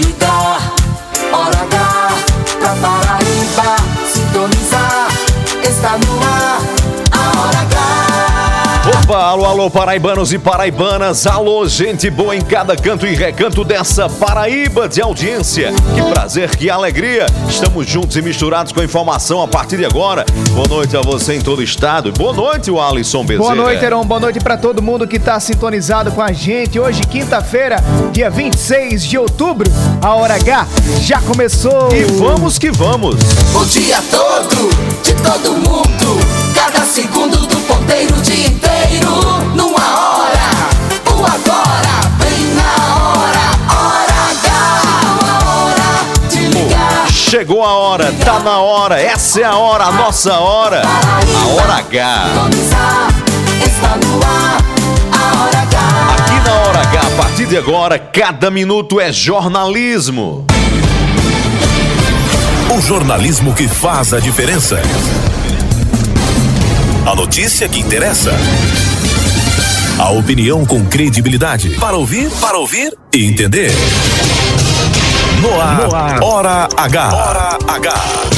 De Alô, alô, paraibanos e paraibanas. Alô, gente boa em cada canto e recanto dessa Paraíba de audiência. Que prazer, que alegria. Estamos juntos e misturados com a informação a partir de agora. Boa noite a você em todo o estado. Boa noite, o Alisson Bezerra. Boa noite, Heron. Boa noite pra todo mundo que tá sintonizado com a gente. Hoje, quinta-feira, dia 26 de outubro, a hora H já começou. E vamos que vamos. O dia todo, de todo mundo. Cada segundo do ponteiro, o dia inteiro. Numa hora, o agora. Vem na hora, hora H. Chegou a hora de ligar. Chegou a hora, tá na hora, essa é a hora, a nossa hora. A hora H. Está no ar, a hora H. Aqui na hora H, a partir de agora, cada minuto é jornalismo. O jornalismo que faz a diferença. A notícia que interessa. A opinião com credibilidade. Para ouvir, para ouvir e entender. No ar, Hora H. Hora H.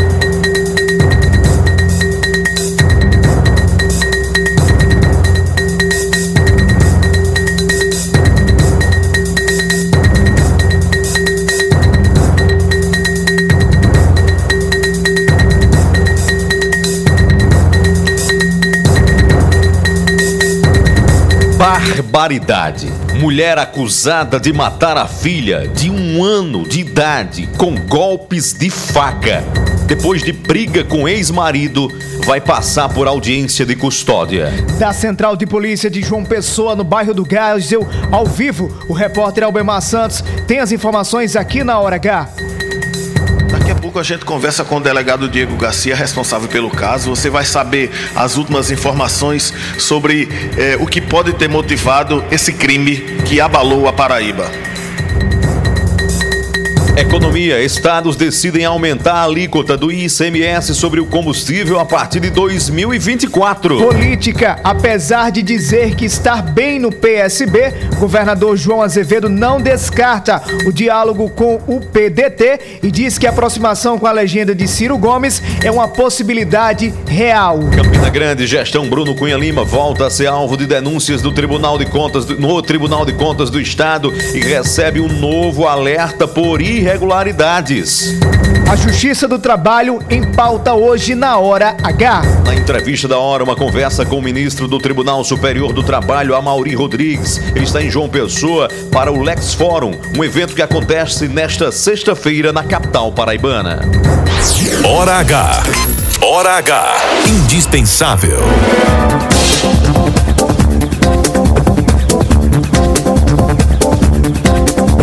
Barbaridade. Mulher acusada de matar a filha de um ano de idade com golpes de faca. Depois de briga com ex-marido, vai passar por audiência de custódia. Da Central de Polícia de João Pessoa, no bairro do Gássel, ao vivo, o repórter Albemar Santos tem as informações aqui na hora H. Pouco a gente conversa com o delegado Diego Garcia, responsável pelo caso. Você vai saber as últimas informações sobre eh, o que pode ter motivado esse crime que abalou a Paraíba. Economia. Estados decidem aumentar a alíquota do ICMS sobre o combustível a partir de 2024. Política. Apesar de dizer que está bem no PSB, governador João Azevedo não descarta o diálogo com o PDT e diz que a aproximação com a legenda de Ciro Gomes é uma possibilidade real. Campina Grande, gestão Bruno Cunha Lima volta a ser alvo de denúncias do Tribunal de Contas do- no Tribunal de Contas do Estado e recebe um novo alerta por irregularidades. A Justiça do Trabalho em pauta hoje na hora H. Na entrevista da hora, uma conversa com o ministro do Tribunal Superior do Trabalho, Amauri Rodrigues. Ele está em João Pessoa para o Lex Forum, um evento que acontece nesta sexta-feira na capital paraibana. Hora H. Hora H. Indispensável.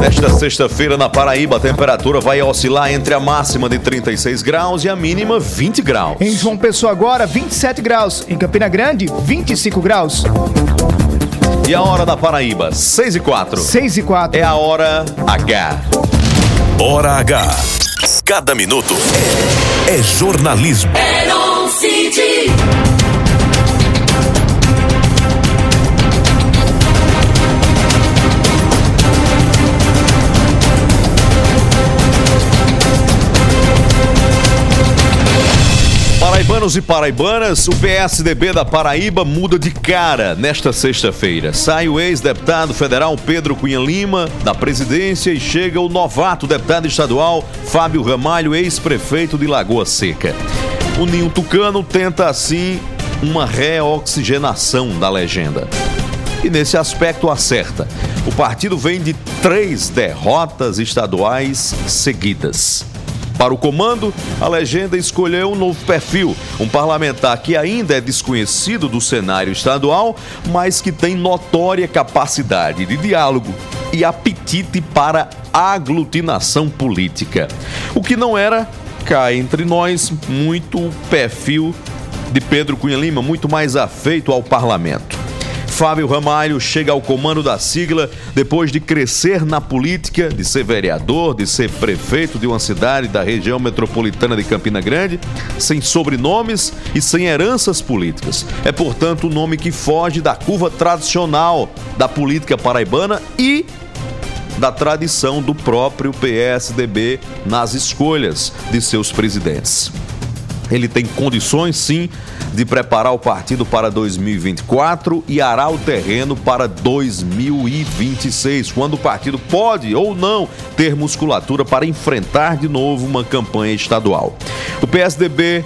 Nesta sexta-feira, na Paraíba, a temperatura vai oscilar entre a máxima de 36 graus e a mínima 20 graus. Em João Pessoa agora, 27 graus. Em Campina Grande, 25 graus. E a hora da Paraíba, 6 e 4. 6 e 4. É a hora H. Hora H. Cada minuto é jornalismo. Heron Paraibanos e paraibanas, o PSDB da Paraíba muda de cara nesta sexta-feira. Sai o ex-deputado federal Pedro Cunha Lima da presidência e chega o novato deputado estadual Fábio Ramalho, ex-prefeito de Lagoa Seca. O Ninho Tucano tenta assim uma reoxigenação da legenda. E nesse aspecto acerta. O partido vem de três derrotas estaduais seguidas. Para o comando, a legenda escolheu um novo perfil, um parlamentar que ainda é desconhecido do cenário estadual, mas que tem notória capacidade de diálogo e apetite para aglutinação política. O que não era, cá entre nós, muito perfil de Pedro Cunha Lima, muito mais afeito ao parlamento. Fábio Ramalho chega ao comando da sigla depois de crescer na política, de ser vereador, de ser prefeito de uma cidade da região metropolitana de Campina Grande, sem sobrenomes e sem heranças políticas. É, portanto, um nome que foge da curva tradicional da política paraibana e da tradição do próprio PSDB nas escolhas de seus presidentes. Ele tem condições, sim, de preparar o partido para 2024 e arar o terreno para 2026, quando o partido pode ou não ter musculatura para enfrentar de novo uma campanha estadual. O PSDB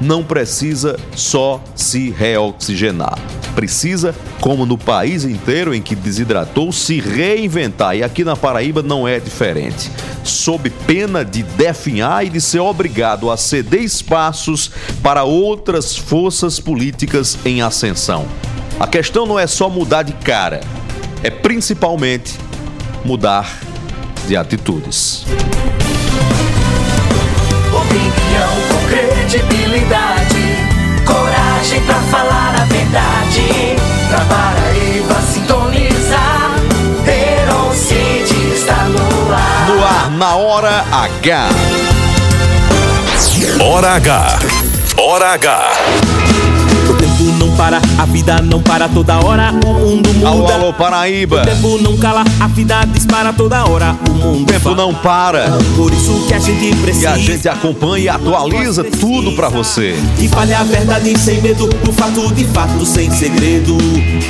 não precisa só se reoxigenar. Precisa, como no país inteiro em que desidratou, se reinventar. E aqui na Paraíba não é diferente. Sob pena de definhar e de ser obrigado a ceder espaços para outras forças políticas em ascensão. A questão não é só mudar de cara, é principalmente mudar de atitudes. Opinião com credibilidade. Coragem pra falar a verdade. Pra Paraíba sintonizar. Heron City está no ar. No ar, na hora H. Hora H. Hora H. Tempo não para, a vida não para toda hora, o mundo muda. Alô, alô, Paraíba. O tempo não cala, a vida dispara toda hora, o mundo O tempo não para. Por isso que a gente E precisa. a gente acompanha e atualiza tudo pra você. E fale a verdade sem medo, o fato de fato sem segredo.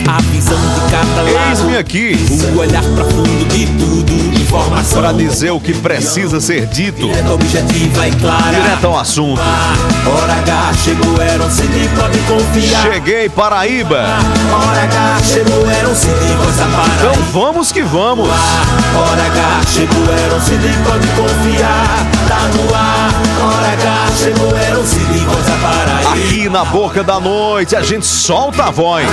A visão de cada lado. Eis-me aqui O olhar pra fundo de tudo. Informação. para dizer o que precisa ser dito. Direta, objetiva e clara. Direto ao assunto. Hora H chegou, um CD, pode confiar. Cheguei, Paraíba. Para. Então vamos que vamos. Hora H chegou, era um CD, pode confiar. Tá no ar. Hora H chegou, era um CD, coisa para. Aqui na boca da noite a gente solta a voz.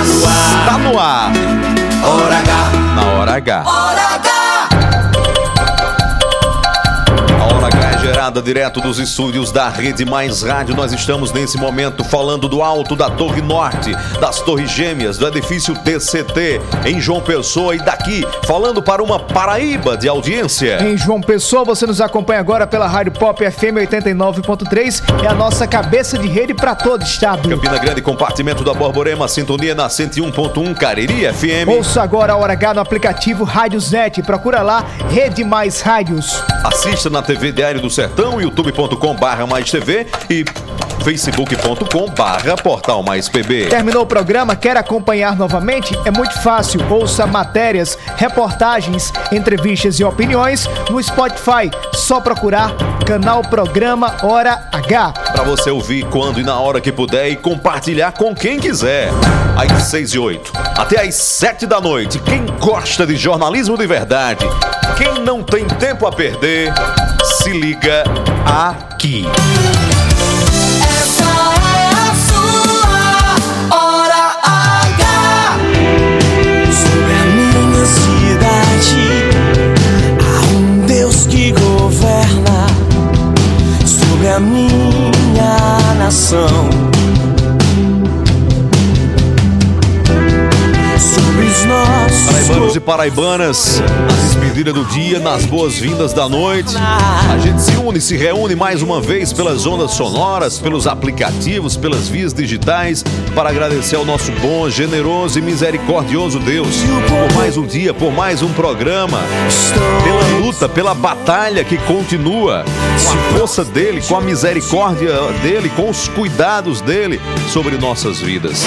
Tá no ar. Hora H. Na hora H. Hora H. gerada direto dos estúdios da Rede Mais Rádio. Nós estamos nesse momento falando do alto da Torre Norte, das Torres Gêmeas, do edifício TCT, em João Pessoa e daqui, falando para uma Paraíba de audiência. Em João Pessoa, você nos acompanha agora pela Rádio Pop FM 89.3, é a nossa cabeça de rede para todo o estado. Campina Grande, compartimento da Borborema, sintonia na 101.1 Cariri FM. Ouça agora a Hora H no aplicativo Rádiosnet. Procura lá Rede Mais Rádios. Assista na TV Diário do Sertão, youtube.com barra mais TV e facebook.com barra portal mais PB. Terminou o programa? Quer acompanhar novamente? É muito fácil. Ouça matérias, reportagens, entrevistas e opiniões no Spotify. Só procurar canal Programa Hora H. Para você ouvir quando e na hora que puder e compartilhar com quem quiser. Às 6 e 8, até às 7 da noite. Quem gosta de jornalismo de verdade, quem não tem tempo a perder, se liga aqui. Deus que governa sobre a minha nação. Sobre os nossos Paraibanos e paraibanas, na despedida do dia, nas boas-vindas da noite. A gente se une, se reúne mais uma vez pelas ondas sonoras, pelos aplicativos, pelas vias digitais, para agradecer ao nosso bom, generoso e misericordioso Deus por mais um dia, por mais um programa, pela luta, pela batalha que continua, com a força dele, com a misericórdia dele, com os cuidados dele sobre nossas vidas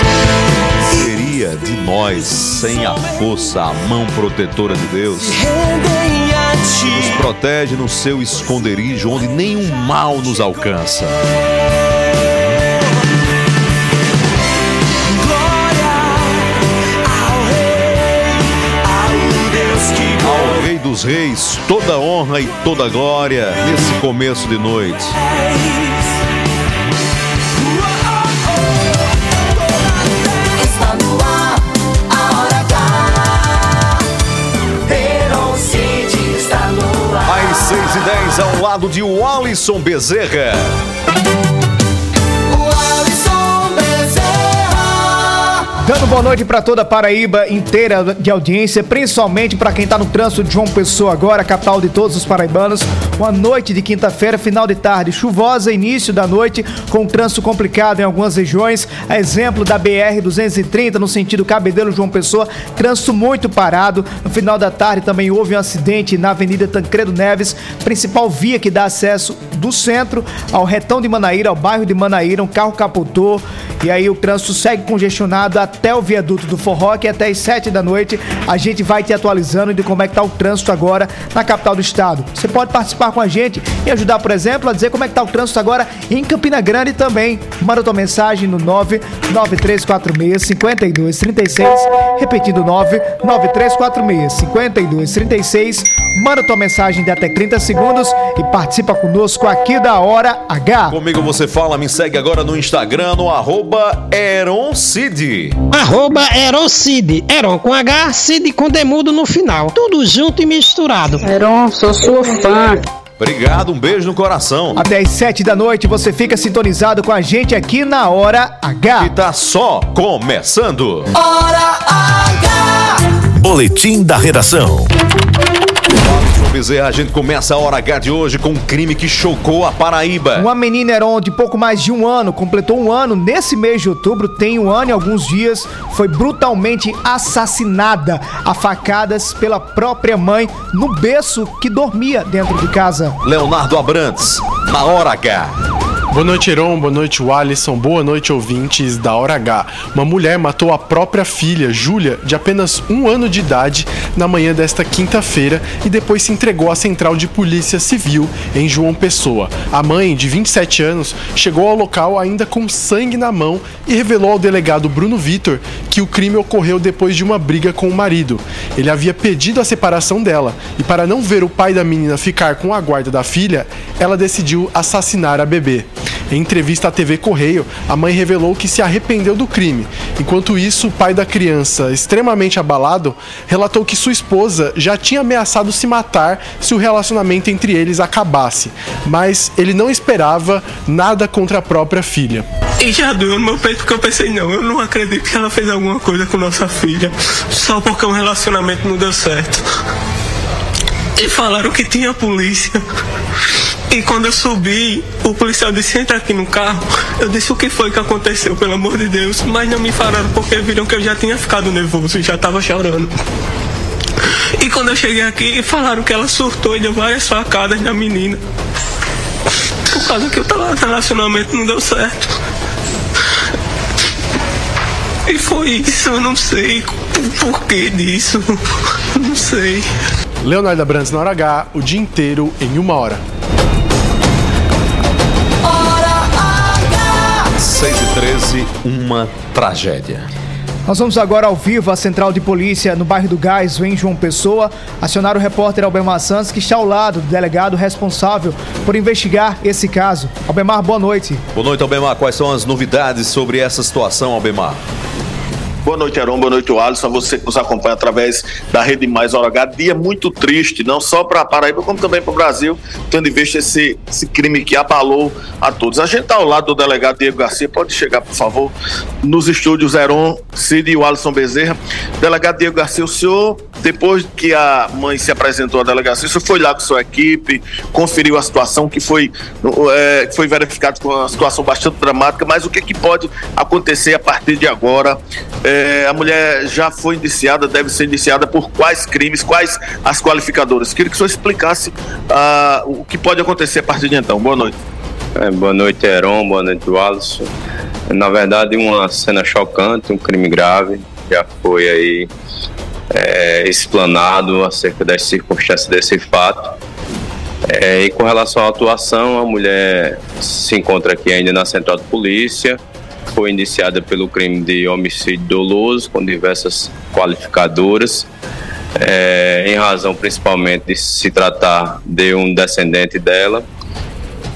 de nós sem a força, a mão protetora de Deus? Nos protege no seu esconderijo, onde nenhum mal nos alcança. Ao Rei dos Reis, toda honra e toda glória nesse começo de noite. Ao lado de Wallison Bezerra. Dando boa noite para toda a Paraíba inteira de audiência, principalmente para quem tá no trânsito de João Pessoa agora, capital de todos os paraibanos. Uma noite de quinta-feira, final de tarde chuvosa, início da noite, com trânsito complicado em algumas regiões. A exemplo da BR 230 no sentido Cabedelo João Pessoa, trânsito muito parado. No final da tarde também houve um acidente na Avenida Tancredo Neves, principal via que dá acesso do centro ao retão de Manaíra, ao bairro de Manaíra, um carro capotou e aí o trânsito segue congestionado até o viaduto do Forró, que até as 7 da noite a gente vai te atualizando de como é que tá o trânsito agora na capital do estado. Você pode participar com a gente e ajudar, por exemplo, a dizer como é que tá o trânsito agora em Campina Grande também. Manda tua mensagem no 99346 5236, repetindo 99346 5236. Manda tua mensagem de até 30 segundos e participa conosco aqui da Hora H. Comigo você fala, me segue agora no Instagram, no arroba Eroncid. Arroba Erocid. Eron com H, Cid com demudo no final. Tudo junto e misturado. Heron, sou sua fã. Obrigado, um beijo no coração. Até às 7 da noite você fica sintonizado com a gente aqui na Hora E H. tá só começando. Hora H. Boletim da redação. Bezerra, a gente começa a hora H de hoje com um crime que chocou a Paraíba. Uma menina Heron de pouco mais de um ano, completou um ano nesse mês de outubro, tem um ano e alguns dias, foi brutalmente assassinada a facadas pela própria mãe no berço que dormia dentro de casa. Leonardo Abrantes, na hora H. Boa noite, Heron. Boa noite, Alisson. Boa noite, ouvintes da Hora H. Uma mulher matou a própria filha, Júlia, de apenas um ano de idade, na manhã desta quinta-feira e depois se entregou à Central de Polícia Civil em João Pessoa. A mãe, de 27 anos, chegou ao local ainda com sangue na mão e revelou ao delegado Bruno Vitor que o crime ocorreu depois de uma briga com o marido. Ele havia pedido a separação dela e, para não ver o pai da menina ficar com a guarda da filha, ela decidiu assassinar a bebê. Em entrevista à TV Correio, a mãe revelou que se arrependeu do crime. Enquanto isso, o pai da criança, extremamente abalado, relatou que sua esposa já tinha ameaçado se matar se o relacionamento entre eles acabasse, mas ele não esperava nada contra a própria filha. E já doeu no meu peito porque eu pensei, não, eu não acredito que ela fez alguma coisa com nossa filha só porque um relacionamento não deu certo. E falaram que tinha polícia. E quando eu subi, o policial disse, entra aqui no carro. Eu disse, o que foi que aconteceu, pelo amor de Deus? Mas não me falaram porque viram que eu já tinha ficado nervoso e já tava chorando. E quando eu cheguei aqui, falaram que ela surtou e deu várias facadas na menina. Por causa que o relacionamento não deu certo. E foi isso, eu não sei o porquê disso. Não sei. Leonardo Abrantes na hora H, o dia inteiro em uma. Hora 13, uma tragédia. Nós vamos agora ao vivo à central de polícia no bairro do Gás, em João Pessoa, acionar o repórter Albemar Santos, que está ao lado do delegado responsável por investigar esse caso. Albemar, boa noite. Boa noite, Albemar. Quais são as novidades sobre essa situação, Albemar? Boa noite, Aron. Boa noite, Alisson. Você que nos acompanha através da Rede Mais Hora H. Dia muito triste, não só para Paraíba, como também para o Brasil, tendo em vista esse, esse crime que abalou a todos. A gente está ao lado do delegado Diego Garcia. Pode chegar, por favor, nos estúdios Heron, Cid e o Alisson Bezerra. Delegado Diego Garcia, o senhor, depois que a mãe se apresentou à delegacia, o senhor foi lá com sua equipe, conferiu a situação, que foi, é, foi verificado com uma situação bastante dramática, mas o que, que pode acontecer a partir de agora? É, a mulher já foi indiciada, deve ser indiciada por quais crimes, quais as qualificadoras? Queria que o senhor explicasse ah, o que pode acontecer a partir de então. Boa noite. É, boa noite, Heron. Boa noite, Alisson. Na verdade, uma cena chocante, um crime grave. Já foi aí é, explanado acerca das circunstâncias desse fato. É, e com relação à atuação, a mulher se encontra aqui ainda na central de polícia. Foi indiciada pelo crime de homicídio doloso, com diversas qualificadoras. é, em razão principalmente de se tratar de um descendente dela.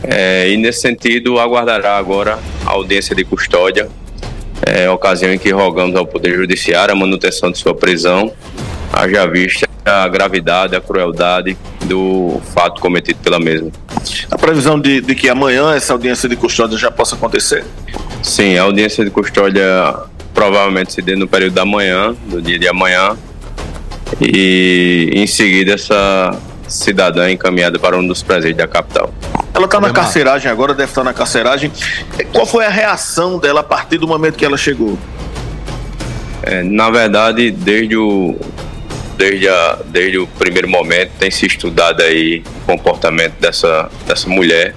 É, e nesse sentido, aguardará agora a audiência de custódia, é, ocasião em que rogamos ao Poder Judiciário a manutenção de sua prisão, haja vista a gravidade, a crueldade do fato cometido pela mesma. A previsão de, de que amanhã essa audiência de custódia já possa acontecer? Sim, a audiência de custódia provavelmente se dê no período da manhã, do dia de amanhã, e em seguida essa cidadã encaminhada para um dos presídios da capital. Ela está na carceragem agora, deve estar na carceragem. Qual foi a reação dela a partir do momento que ela chegou? É, na verdade, desde o, desde, a, desde o primeiro momento tem se estudado aí o comportamento dessa, dessa mulher.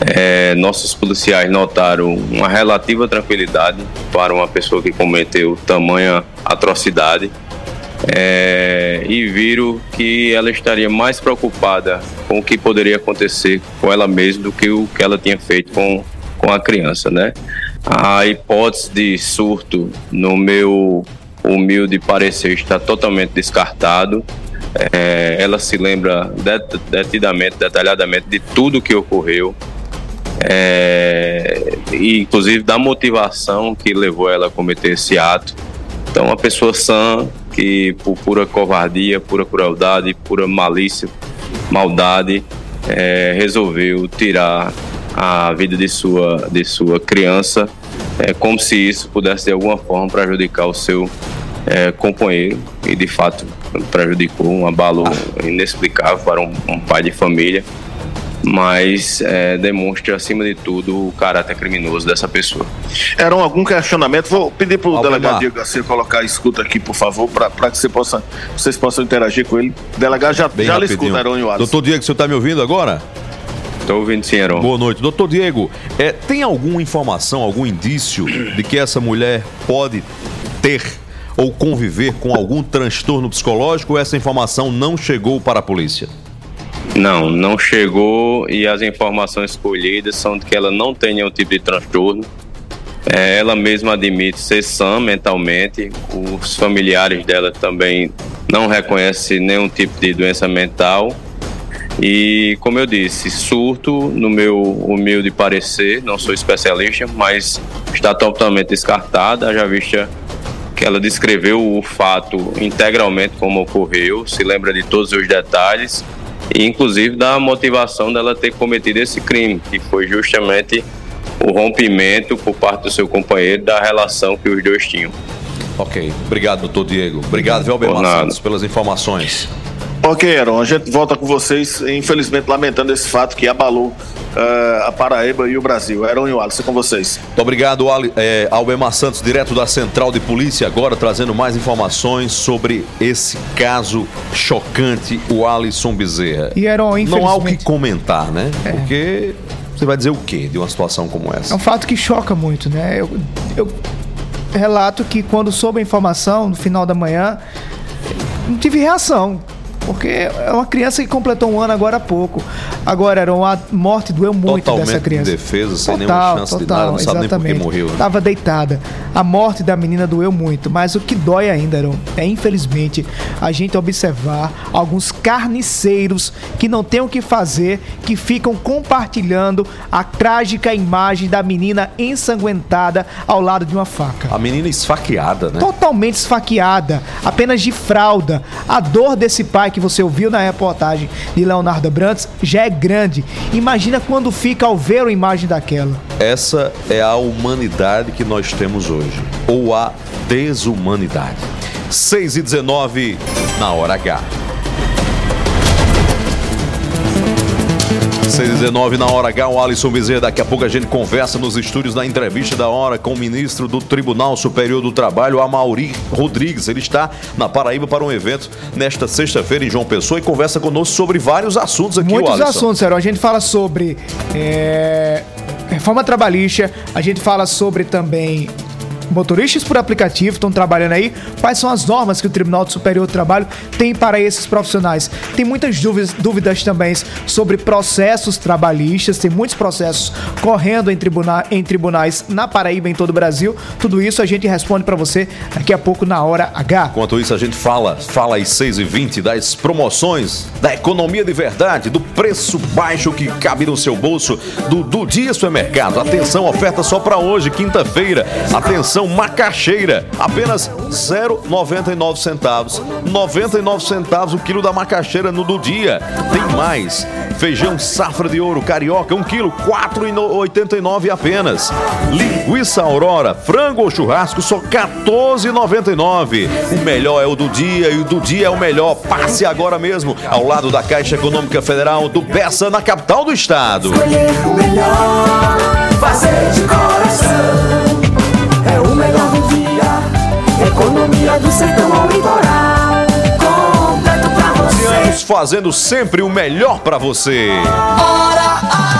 É, nossos policiais notaram uma relativa tranquilidade para uma pessoa que cometeu tamanha atrocidade é, e viram que ela estaria mais preocupada com o que poderia acontecer com ela mesma do que o que ela tinha feito com, com a criança, né? A hipótese de surto, no meu humilde parecer, está totalmente descartado. É, ela se lembra detidamente, detalhadamente de tudo que ocorreu, é, e inclusive da motivação que levou ela a cometer esse ato. Então, uma pessoa sã que, por pura covardia, pura crueldade, pura malícia, maldade, é, resolveu tirar a vida de sua, de sua criança, é, como se isso pudesse de alguma forma prejudicar o seu é, companheiro. E de fato prejudicou um abalo inexplicável para um, um pai de família mas é, demonstra, acima de tudo, o caráter criminoso dessa pessoa. Era algum questionamento? Vou pedir para o delegado Diego Garcia colocar a escuta aqui, por favor, para que você possa, vocês possam interagir com ele. Delegado, já, já lhe escuta, Aron Wallace. Doutor Diego, você está me ouvindo agora? Estou ouvindo sim, Aron. Boa noite. Doutor Diego, é, tem alguma informação, algum indício de que essa mulher pode ter ou conviver com algum transtorno psicológico ou essa informação não chegou para a polícia? Não, não chegou e as informações colhidas são de que ela não tem nenhum tipo de transtorno. É, ela mesma admite ser sã mentalmente, os familiares dela também não reconhecem nenhum tipo de doença mental. E, como eu disse, surto, no meu humilde parecer, não sou especialista, mas está totalmente descartada, já vista que ela descreveu o fato integralmente como ocorreu, se lembra de todos os detalhes e inclusive da motivação dela ter cometido esse crime, que foi justamente o rompimento por parte do seu companheiro da relação que os dois tinham. Ok, obrigado, doutor Diego. Obrigado, Velber Santos, pelas informações. Ok, Aaron, a gente volta com vocês, infelizmente lamentando esse fato que abalou uh, a Paraíba e o Brasil. Aaron e o Alisson com vocês. Muito obrigado, é, Albemar Santos, direto da Central de Polícia, agora trazendo mais informações sobre esse caso chocante, o Alisson Bezerra. E Aaron, Não há o que comentar, né? É. Porque você vai dizer o quê de uma situação como essa? É um fato que choca muito, né? Eu, eu relato que quando soube a informação, no final da manhã, não tive reação porque é uma criança que completou um ano agora há pouco. Agora, era uma morte doeu muito Totalmente dessa criança. defesa, sem total, nenhuma chance total, de nada, não sabe exatamente. nem por morreu. Né? Tava deitada. A morte da menina doeu muito, mas o que dói ainda, Aaron, é infelizmente a gente observar alguns carniceiros que não têm o que fazer, que ficam compartilhando a trágica imagem da menina ensanguentada ao lado de uma faca. A menina esfaqueada, né? Totalmente esfaqueada, apenas de fralda. A dor desse pai que você ouviu na reportagem de Leonardo Brantes já é grande. Imagina quando fica ao ver a imagem daquela. Essa é a humanidade que nós temos hoje, ou a desumanidade. 6 e 19 na hora H. 619 na hora H, o Alisson Bezerra. Daqui a pouco a gente conversa nos estúdios na entrevista da hora com o ministro do Tribunal Superior do Trabalho, Amauri Rodrigues. Ele está na Paraíba para um evento nesta sexta-feira em João Pessoa e conversa conosco sobre vários assuntos aqui, Muitos Alisson. assuntos, Sério. A gente fala sobre é, reforma trabalhista, a gente fala sobre também motoristas por aplicativo estão trabalhando aí. Quais são as normas que o Tribunal Superior do Trabalho tem para esses profissionais? Tem muitas dúvidas, dúvidas também sobre processos trabalhistas, tem muitos processos correndo em, tribuna, em tribunais na Paraíba, em todo o Brasil. Tudo isso a gente responde para você daqui a pouco na hora H. Enquanto isso, a gente fala, fala às 6h20 das promoções, da economia de verdade, do preço baixo que cabe no seu bolso, do, do dia supermercado. Atenção, oferta só para hoje, quinta-feira. Atenção, macaxeira, apenas 0,99 centavos. 99 centavos o quilo da macaxeira no do dia. Tem mais. Feijão safra de ouro carioca, 1 quilo, 4,89 apenas. Linguiça Aurora, frango ou churrasco, só 14,99. O melhor é o do dia e o do dia é o melhor. Passe agora mesmo ao lado da Caixa Econômica Federal do Peça, na capital do estado. Escolher o melhor, fazer de coração. Economia do sertão ao litoral. Completo pra você. Anos fazendo sempre o melhor pra você. Hora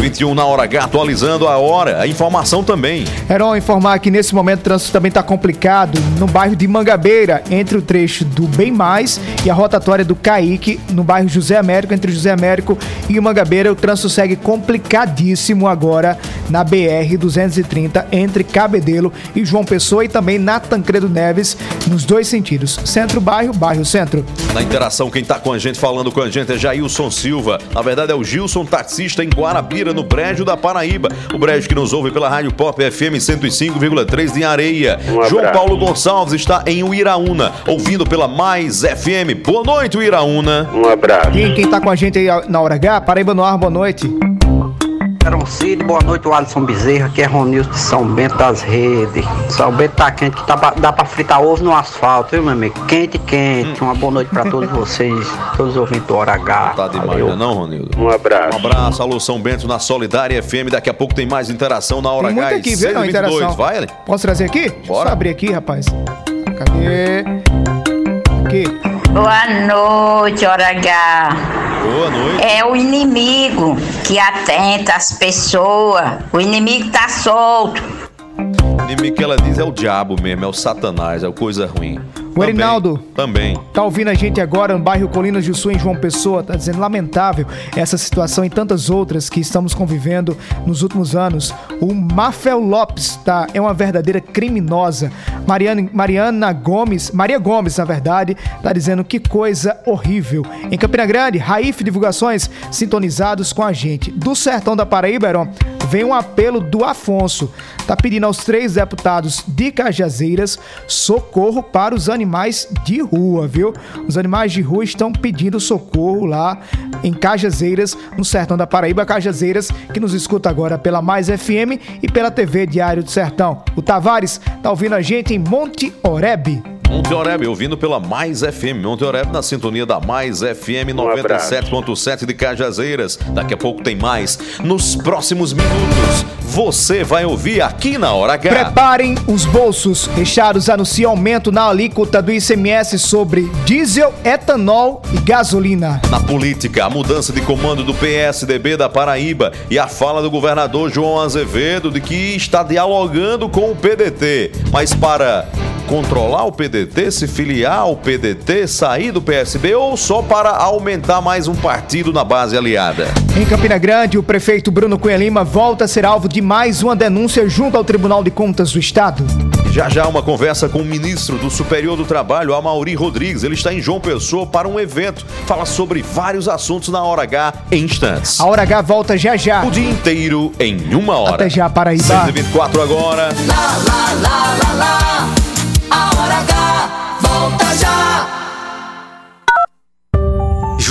6h21 na hora H, atualizando a hora, a informação também. Heron, informar que nesse momento o trânsito também está complicado no bairro de Mangabeira, entre o trecho do Bem Mais e a rotatória do Caique, no bairro José Américo, entre José Américo e Mangabeira. O trânsito segue complicadíssimo agora na BR-230, entre Cabedelo e João Pessoa, e também na Tancredo Neves, nos dois sentidos: centro-bairro, bairro-centro. Na interação, quem tá com a gente, falando com a gente é Jailson Silva. Na verdade, é o Gilson, taxista em Guarabira, no Brejo da Paraíba. O Brejo que nos ouve pela Rádio Pop FM 105,3 de Areia. Um João. Paulo Gonçalves está em Uiraúna, ouvindo pela Mais FM. Boa noite, Uiraúna. Um abraço. Quem, quem tá com a gente aí na hora H, Paraíba no ar, boa noite. Cid, boa noite, o Alisson Bezerra, aqui é Ronilson de São Bento das Redes. São Bento tá quente, que tá pra- dá pra fritar ovo no asfalto, viu, meu amigo? Quente, quente. Uma boa noite pra todos vocês, todos os ouvintes do Hora H. Tá demais, Valeu. né, não, Ronildo? Um abraço. Um abraço, alô São Bento na Solidária FM. Daqui a pouco tem mais interação na hora Tem H. aqui, viu, não, 6h22. interação. Vai, Ale? Posso trazer aqui? Deixa eu Bora. abrir aqui, rapaz. Cadê? Aqui. Boa noite, hora H. Boa noite. É o inimigo que atenta as pessoas. O inimigo tá solto. O inimigo que ela diz é o diabo mesmo, é o satanás, é o coisa ruim. O Erinaldo. Também. Tá ouvindo a gente agora no bairro Colinas do Sul, em João Pessoa, tá dizendo lamentável essa situação e tantas outras que estamos convivendo nos últimos anos. O Mafel Lopes tá, é uma verdadeira criminosa. Mariana, Mariana Gomes, Maria Gomes, na verdade, tá dizendo que coisa horrível. Em Campina Grande, Raif Divulgações sintonizados com a gente. Do Sertão da Paraíba, Heron, vem um apelo do Afonso. Tá pedindo aos três deputados de Cajazeiras socorro para os animais de rua, viu? Os animais de rua estão pedindo socorro lá em Cajazeiras, no sertão da Paraíba. Cajazeiras, que nos escuta agora pela Mais FM e pela TV Diário do Sertão. O Tavares tá ouvindo a gente em Monte Oreb. Monte Oreb, ouvindo pela Mais FM. Monte Oreb na sintonia da Mais FM Um abraço. 97.7 de Cajazeiras. Daqui a pouco tem mais. Nos próximos minutos, você vai ouvir aqui na Hora H. Preparem os bolsos. Fechados anuncia aumento na alíquota do ICMS sobre diesel, etanol e gasolina. Na política, a mudança de comando do PSDB da Paraíba e a fala do governador João Azevedo de que está dialogando com o PDT. Mas para controlar o PDT, se filiar ao PDT, sair do PSB ou só para aumentar mais um partido na base aliada? Em Campina Grande, o prefeito Bruno Cunha Lima volta a ser alvo de mais uma denúncia junto ao Tribunal de Contas do Estado. Já já uma conversa com o ministro do Superior do Trabalho, Amauri Rodrigues. Ele está em João Pessoa para um evento. Fala sobre vários assuntos na hora H em instantes. A Hora H volta já já. O dia inteiro em uma hora. Até já, Paraíba. 124 agora. Lá, lá, lá, lá, lá. A hora H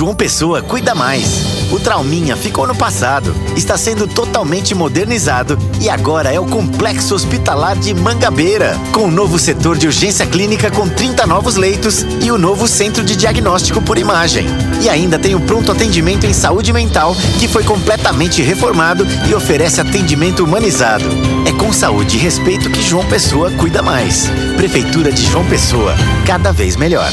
João Pessoa cuida mais. O Trauminha ficou no passado, está sendo totalmente modernizado e agora é o Complexo Hospitalar de Mangabeira, com o novo setor de urgência clínica com 30 novos leitos e o novo centro de diagnóstico por imagem. E ainda tem o pronto atendimento em saúde mental, que foi completamente reformado e oferece atendimento humanizado. É com saúde e respeito que João Pessoa cuida mais. Prefeitura de João Pessoa, cada vez melhor.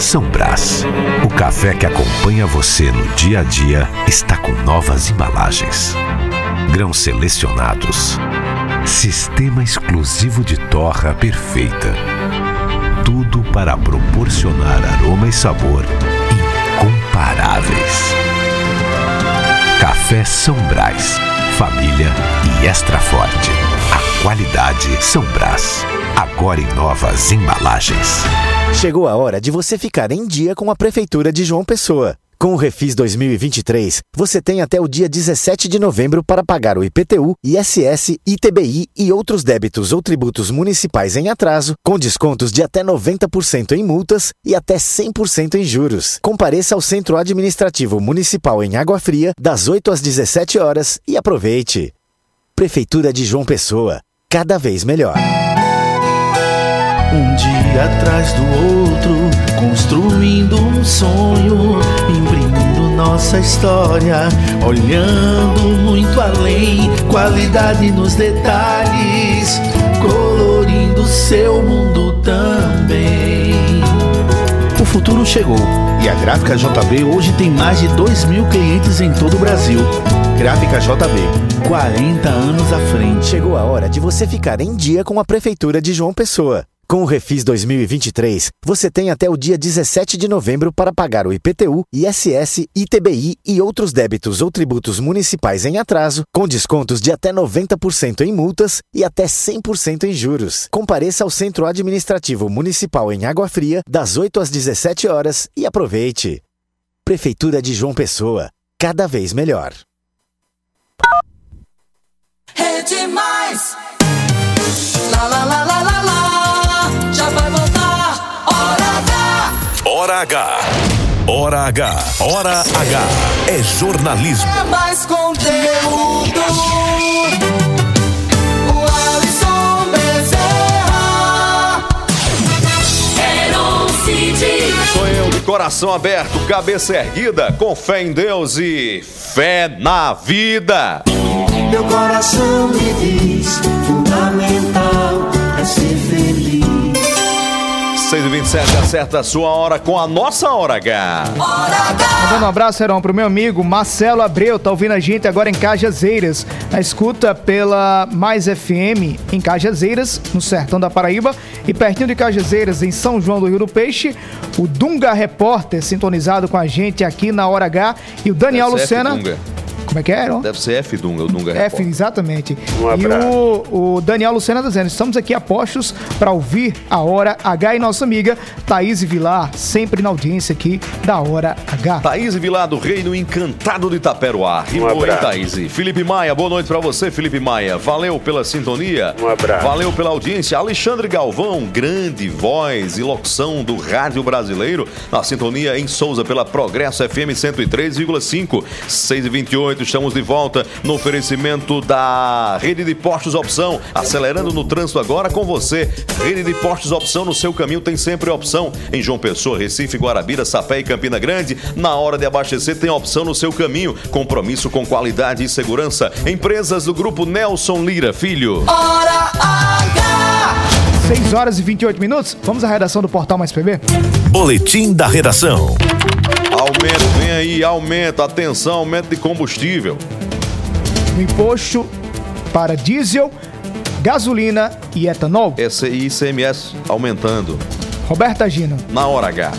São Brás, o café que acompanha você no dia a dia, está com novas embalagens. Grãos selecionados. Sistema exclusivo de torra perfeita. Tudo para proporcionar aroma e sabor incomparáveis. Café São Brás. Família e extra forte. Qualidade São Brás. Agora em novas embalagens. Chegou a hora de você ficar em dia com a Prefeitura de João Pessoa. Com o Refis 2023, você tem até o dia 17 de novembro para pagar o IPTU, ISS, ITBI e outros débitos ou tributos municipais em atraso, com descontos de até 90% em multas e até 100% em juros. Compareça ao Centro Administrativo Municipal em Água Fria, das 8 às 17 horas e aproveite. Prefeitura de João Pessoa, cada vez melhor. Um dia atrás do outro, construindo um sonho, imprimindo nossa história, olhando muito além, qualidade nos detalhes, colorindo seu mundo também. O futuro chegou e a Gráfica JB hoje tem mais de 2 mil clientes em todo o Brasil. Gráfica JB, 40 anos à frente. Chegou a hora de você ficar em dia com a Prefeitura de João Pessoa. Com o Refis 2023, você tem até o dia 17 de novembro para pagar o IPTU, ISS, ITBI e outros débitos ou tributos municipais em atraso, com descontos de até 90% em multas e até 100% em juros. Compareça ao Centro Administrativo Municipal em Água Fria, das 8 às 17 horas e aproveite. Prefeitura de João Pessoa, cada vez melhor. Mais. Lá, lá, lá, lá, lá, lá. Já vai voltar. Hora H. Hora H. Hora H. Hora H. É jornalismo. É mais conteúdo. O coração aberto, cabeça erguida, com fé em Deus e fé na vida. Meu coração me diz: fundamental 6 e 27 acerta a sua hora com a nossa Hora H. Mandando um abraço, Heron, pro meu amigo Marcelo Abreu, tá ouvindo a gente agora em Cajazeiras, na escuta pela Mais FM em Cajazeiras, no sertão da Paraíba, e pertinho de Cajazeiras, em São João do Rio do Peixe, o Dunga Repórter sintonizado com a gente aqui na Hora H, e o Daniel F Lucena. Dunga. Como é que é, era? Deve ser F Dunga, o Dunga F, exatamente. Um e o, o, Daniel Lucena tá dizendo: estamos aqui a postos para ouvir a Hora H e nossa amiga Thaís Vilar, sempre na audiência aqui da Hora H. Thaís Vilar do Reino Encantado de Itaperuá. Um Oi, Thaís. Felipe Maia, boa noite para você, Felipe Maia. Valeu pela sintonia. Um abraço. Valeu pela audiência. Alexandre Galvão, grande voz e locução do rádio brasileiro, na sintonia em Souza pela Progresso FM 103,5, 628 18. Estamos de volta no oferecimento da Rede de Postos Opção. Acelerando no trânsito agora com você. Rede de Postos Opção no seu caminho tem sempre opção. Em João Pessoa, Recife, Guarabira, Sapé e Campina Grande. Na hora de abastecer, tem opção no seu caminho. Compromisso com qualidade e segurança. Empresas do grupo Nelson Lira Filho. Hora H! 6 horas e 28 minutos. Vamos à redação do Portal Mais PB? Boletim da Redação. Aumento, vem aí, aumento, atenção, aumento de combustível. No imposto para diesel, gasolina e etanol. Esse ICMS aumentando. Roberta Gino. Na hora H.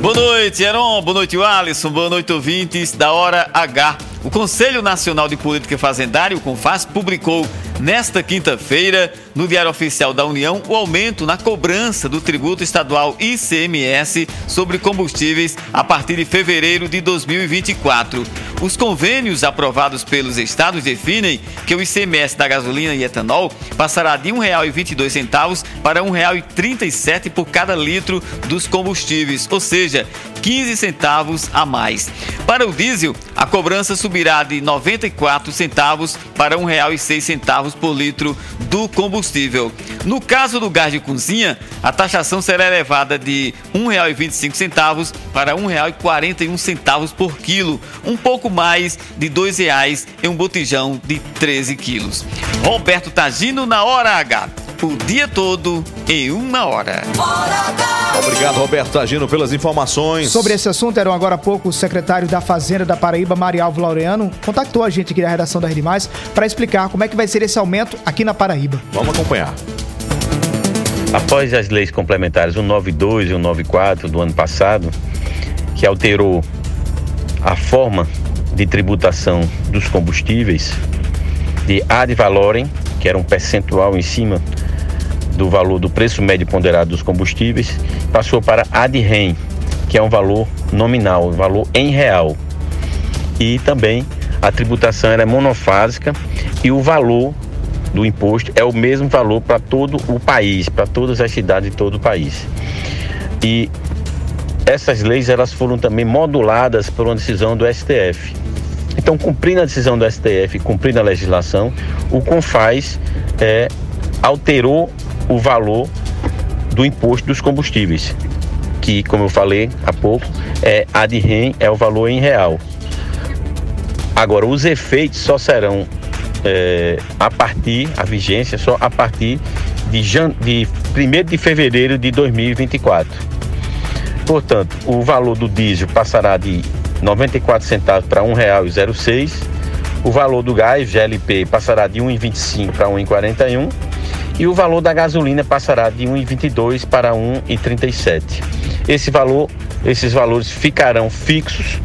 Boa noite, Heron. Boa noite, Alisson. Boa noite, ouvintes da Hora H. O Conselho Nacional de Política Fazendária, o CONFAS, publicou nesta quinta-feira, no Diário Oficial da União, o aumento na cobrança do tributo estadual ICMS sobre combustíveis a partir de fevereiro de 2024. Os convênios aprovados pelos estados definem que o ICMS da gasolina e etanol passará de R$ 1,22 para R$ 1,37 por cada litro dos combustíveis, ou seja, 15 centavos a mais. Para o diesel, a cobrança subirá de 94 centavos para R$ 1,06 centavos por litro do combustível. No caso do gás de cozinha, a taxação será elevada de R$ 1,25 para R$ 1,41 por quilo, um pouco mais de R$ 2,00 em um botijão de 13 quilos. Roberto Tagino na hora H. O dia todo em uma hora. Obrigado, Roberto Tagino, pelas informações. Sobre esse assunto, eram agora há pouco o secretário da Fazenda da Paraíba, Marialvo Laureano, contactou a gente aqui da redação da Rede Mais para explicar como é que vai ser esse aumento aqui na Paraíba. Vamos acompanhar. Após as leis complementares 192 e 194 do ano passado, que alterou a forma de tributação dos combustíveis de ad valorem, que era um percentual em cima do valor do preço médio ponderado dos combustíveis, passou para ad rem, que é um valor nominal, um valor em real. E também a tributação era monofásica e o valor do imposto é o mesmo valor para todo o país, para todas as cidades de todo o país. E essas leis elas foram também moduladas por uma decisão do STF. Então, cumprindo a decisão do STF, cumprindo a legislação, o CONFAS é, alterou o valor do imposto dos combustíveis, que, como eu falei há pouco, é ad rem é o valor em real. Agora, os efeitos só serão é, a partir, a vigência só a partir de, jan, de 1 de fevereiro de 2024. Portanto, o valor do diesel passará de 94 centavos para R$ 1,06. O valor do gás GLP passará de 1,25 para 1,41 e o valor da gasolina passará de 1,22 para 1,37. Esse valor, esses valores ficarão fixos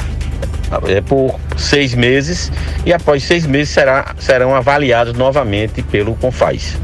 é, por seis meses e após seis meses será, serão avaliados novamente pelo Confaz.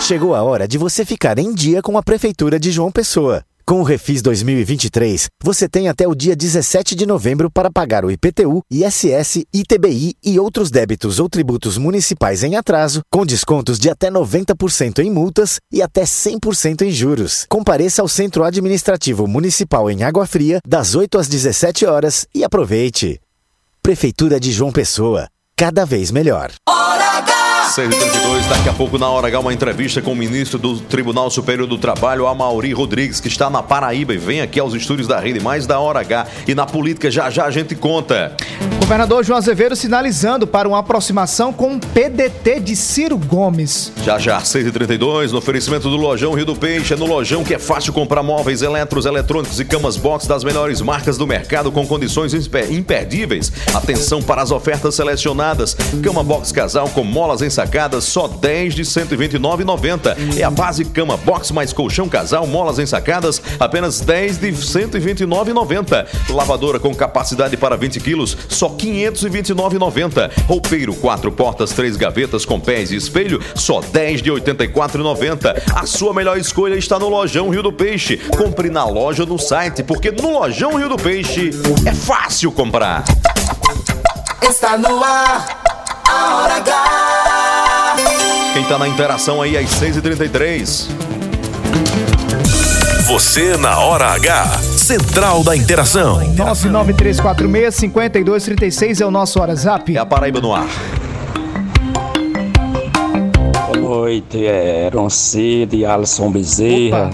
Chegou a hora de você ficar em dia com a Prefeitura de João Pessoa. Com o Refis 2023, você tem até o dia 17 de novembro para pagar o IPTU, ISS, ITBI e outros débitos ou tributos municipais em atraso, com descontos de até 90% em multas e até 100% em juros. Compareça ao Centro Administrativo Municipal em Água Fria, das 8 às 17 horas e aproveite. Prefeitura de João Pessoa, cada vez melhor. 6h32, daqui a pouco na hora H, uma entrevista com o ministro do Tribunal Superior do Trabalho, Amauri Rodrigues, que está na Paraíba e vem aqui aos estúdios da Rede Mais da hora H. E na política já já a gente conta. Governador João Azevedo sinalizando para uma aproximação com o PDT de Ciro Gomes. Já já, 6h32, no oferecimento do Lojão Rio do Peixe. É no Lojão que é fácil comprar móveis, eletros, eletrônicos e camas box das melhores marcas do mercado com condições imperdíveis. Atenção para as ofertas selecionadas. Cama box casal com molas em sacadas, só 10 de 129,90. É a base cama box mais colchão casal, molas ensacadas, apenas 10 de 129,90. Lavadora com capacidade para 20 quilos, só 529,90. Roupeiro, quatro portas, três gavetas com pés e espelho, só 10 de 84,90. A sua melhor escolha está no Lojão Rio do Peixe. Compre na loja no site, porque no Lojão Rio do Peixe é fácil comprar. Está no ar, a hora H. Quem tá na interação aí às 6h33. Você na hora H. Central da Interação. 99346-5236 é o nosso WhatsApp. É a Paraíba no ar. Boa noite, é Roncide e Alisson Bezerra.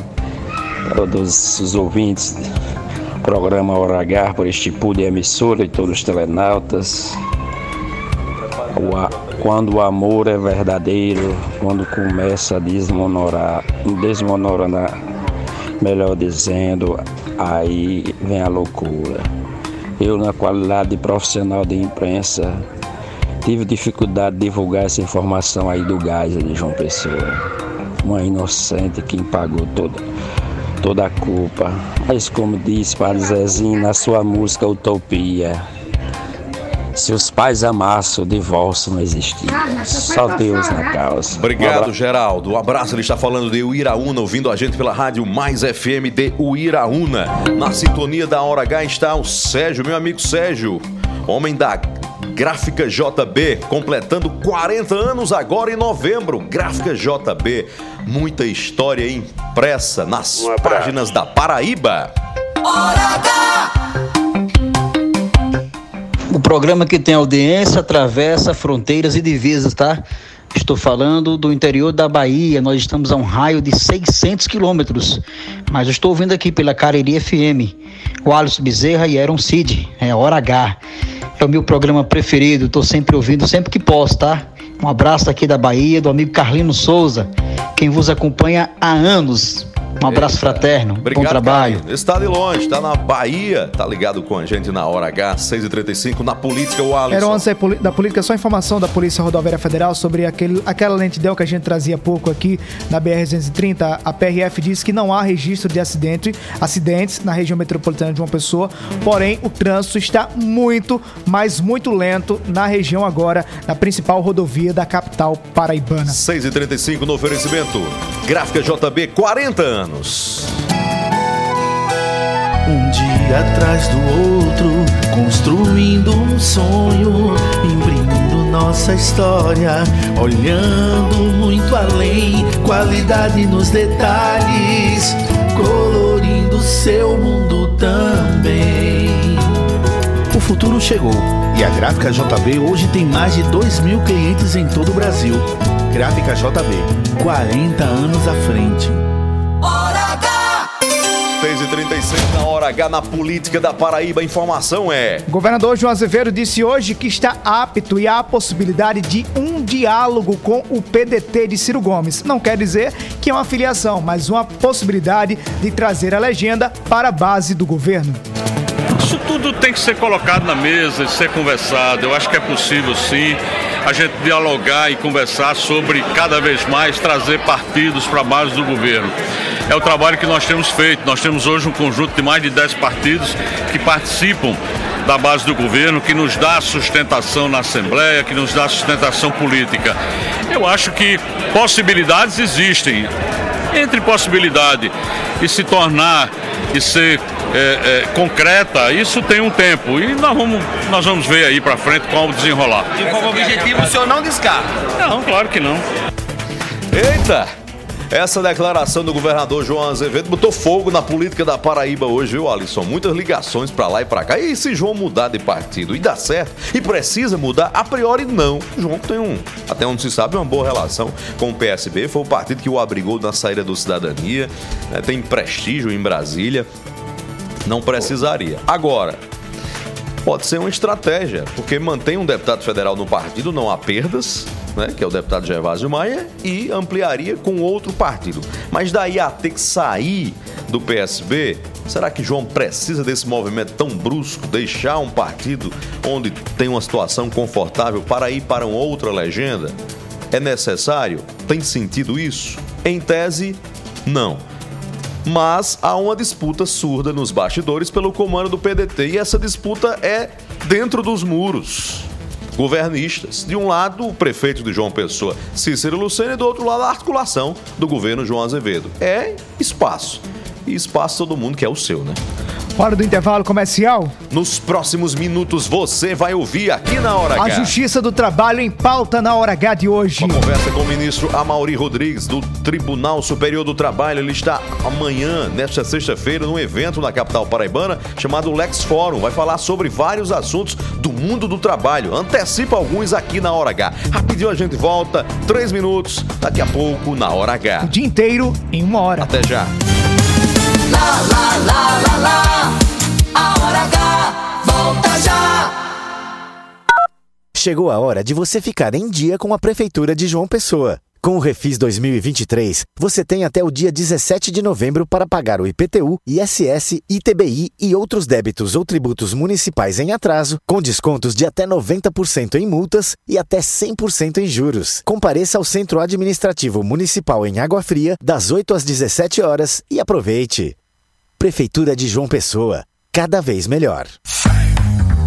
Todos os ouvintes do programa Hora H por este pool de emissora e todos os telenautas. O a- Quando o amor é verdadeiro, quando começa a desmonorar, desmonorar, melhor dizendo, aí vem a loucura. Eu, na qualidade de profissional de imprensa, tive dificuldade de divulgar essa informação aí do gás de João Pessoa. Uma inocente quem pagou toda, toda a culpa. Mas como disse Padre Zezinho na sua música Utopia, se os pais amassem, o divórcio não existia. Só Deus na causa. Um Obrigado. Geraldo. Um abraço. Ele está falando de Uiraúna, ouvindo a gente pela rádio Mais FM de Uiraúna. Na sintonia da Hora H está o Sérgio, meu amigo Sérgio, homem da Gráfica JB, completando 40 anos agora em novembro. Gráfica JB, muita história impressa nas páginas da Paraíba. Programa que tem audiência, atravessa fronteiras e divisas, tá? Estou falando do interior da Bahia. Nós estamos a um raio de 600 quilômetros. Mas estou ouvindo aqui pela Cariri FM. O Alisson Bezerra e Aaron Cid. É Hora H. É o meu programa preferido. Estou sempre ouvindo, sempre que posso, tá? Um abraço aqui da Bahia, do amigo Carlino Souza, quem vos acompanha há anos. Um abraço fraterno, Obrigado, bom trabalho. Carlinhos. Está de longe, está na Bahia, tá ligado com a gente na hora H, 6h35, na política, o Alisson. Era antes da política, só informação da Polícia Rodoviária Federal sobre aquele, aquela lentidão que a gente trazia há pouco aqui na BR-230. A PRF diz que não há registro de acidente, acidentes na região metropolitana de uma pessoa, porém o trânsito está muito, mas muito lento na região agora, na principal rodovia da capital paraibana. 6h35 no oferecimento. Gráfica JB, 40 anos. Um dia atrás do outro, construindo um sonho, imprimindo nossa história, olhando muito além, qualidade nos detalhes, colorindo seu mundo também. O futuro chegou e a Gráfica JB hoje tem mais de 2 mil clientes em todo o Brasil. Gráfica JB, 40 anos à frente. 6h36 na hora H na política da Paraíba. A informação é. O governador João Azevedo disse hoje que está apto e há a possibilidade de um diálogo com o PDT de Ciro Gomes. Não quer dizer que é uma filiação, mas uma possibilidade de trazer a legenda para a base do governo. Isso tudo tem que ser colocado na mesa, ser conversado. Eu acho que é possível sim a gente dialogar e conversar sobre cada vez mais trazer partidos para a base do governo. É o trabalho que nós temos feito. Nós temos hoje um conjunto de mais de 10 partidos que participam da base do governo, que nos dá sustentação na Assembleia, que nos dá sustentação política. Eu acho que possibilidades existem. Entre possibilidade e se tornar e ser é, é, concreta, isso tem um tempo. E nós vamos, nós vamos ver aí para frente como desenrolar. E como objetivo o senhor não descarta? Não, claro que não. Eita! Essa declaração do governador João Azevedo botou fogo na política da Paraíba hoje, viu, Alisson? Muitas ligações pra lá e pra cá. E se João mudar de partido e dá certo e precisa mudar, a priori não. João tem um, até onde se sabe, uma boa relação com o PSB. Foi o partido que o abrigou na saída do Cidadania, né? tem prestígio em Brasília. Não precisaria. Agora, pode ser uma estratégia, porque mantém um deputado federal no partido, não há perdas, né, que é o deputado Gervásio Maia, e ampliaria com outro partido. Mas daí a ter que sair do PSB, será que João precisa desse movimento tão brusco, deixar um partido onde tem uma situação confortável para ir para uma outra legenda? É necessário? Tem sentido isso? Em tese, não mas há uma disputa surda nos bastidores pelo comando do PDT e essa disputa é dentro dos muros governistas. De um lado, o prefeito de João Pessoa, Cícero Lucena, e do outro lado, a articulação do governo João Azevedo. É espaço. E espaço todo mundo quer o seu, né? Hora do intervalo comercial. Nos próximos minutos você vai ouvir aqui na Hora H. A Justiça do Trabalho em pauta na Hora H de hoje. Uma conversa com o ministro Amauri Rodrigues do Tribunal Superior do Trabalho. Ele está amanhã, nesta sexta-feira, num evento na capital paraibana chamado Lex Forum. Vai falar sobre vários assuntos do mundo do trabalho. Antecipa alguns aqui na Hora H. Rapidinho a gente volta, três minutos, daqui a pouco na Hora H. O dia inteiro em uma hora. Até já. Lá, lá, lá, lá, lá. A hora H volta já. Chegou a hora de você ficar em dia com a Prefeitura de João Pessoa. Com o Refis 2023, você tem até o dia 17 de novembro para pagar o IPTU, ISS, ITBI e outros débitos ou tributos municipais em atraso, com descontos de até 90% em multas e até 100% em juros. Compareça ao Centro Administrativo Municipal em Água Fria, das 8 às 17 horas e aproveite. Prefeitura de João Pessoa, cada vez melhor.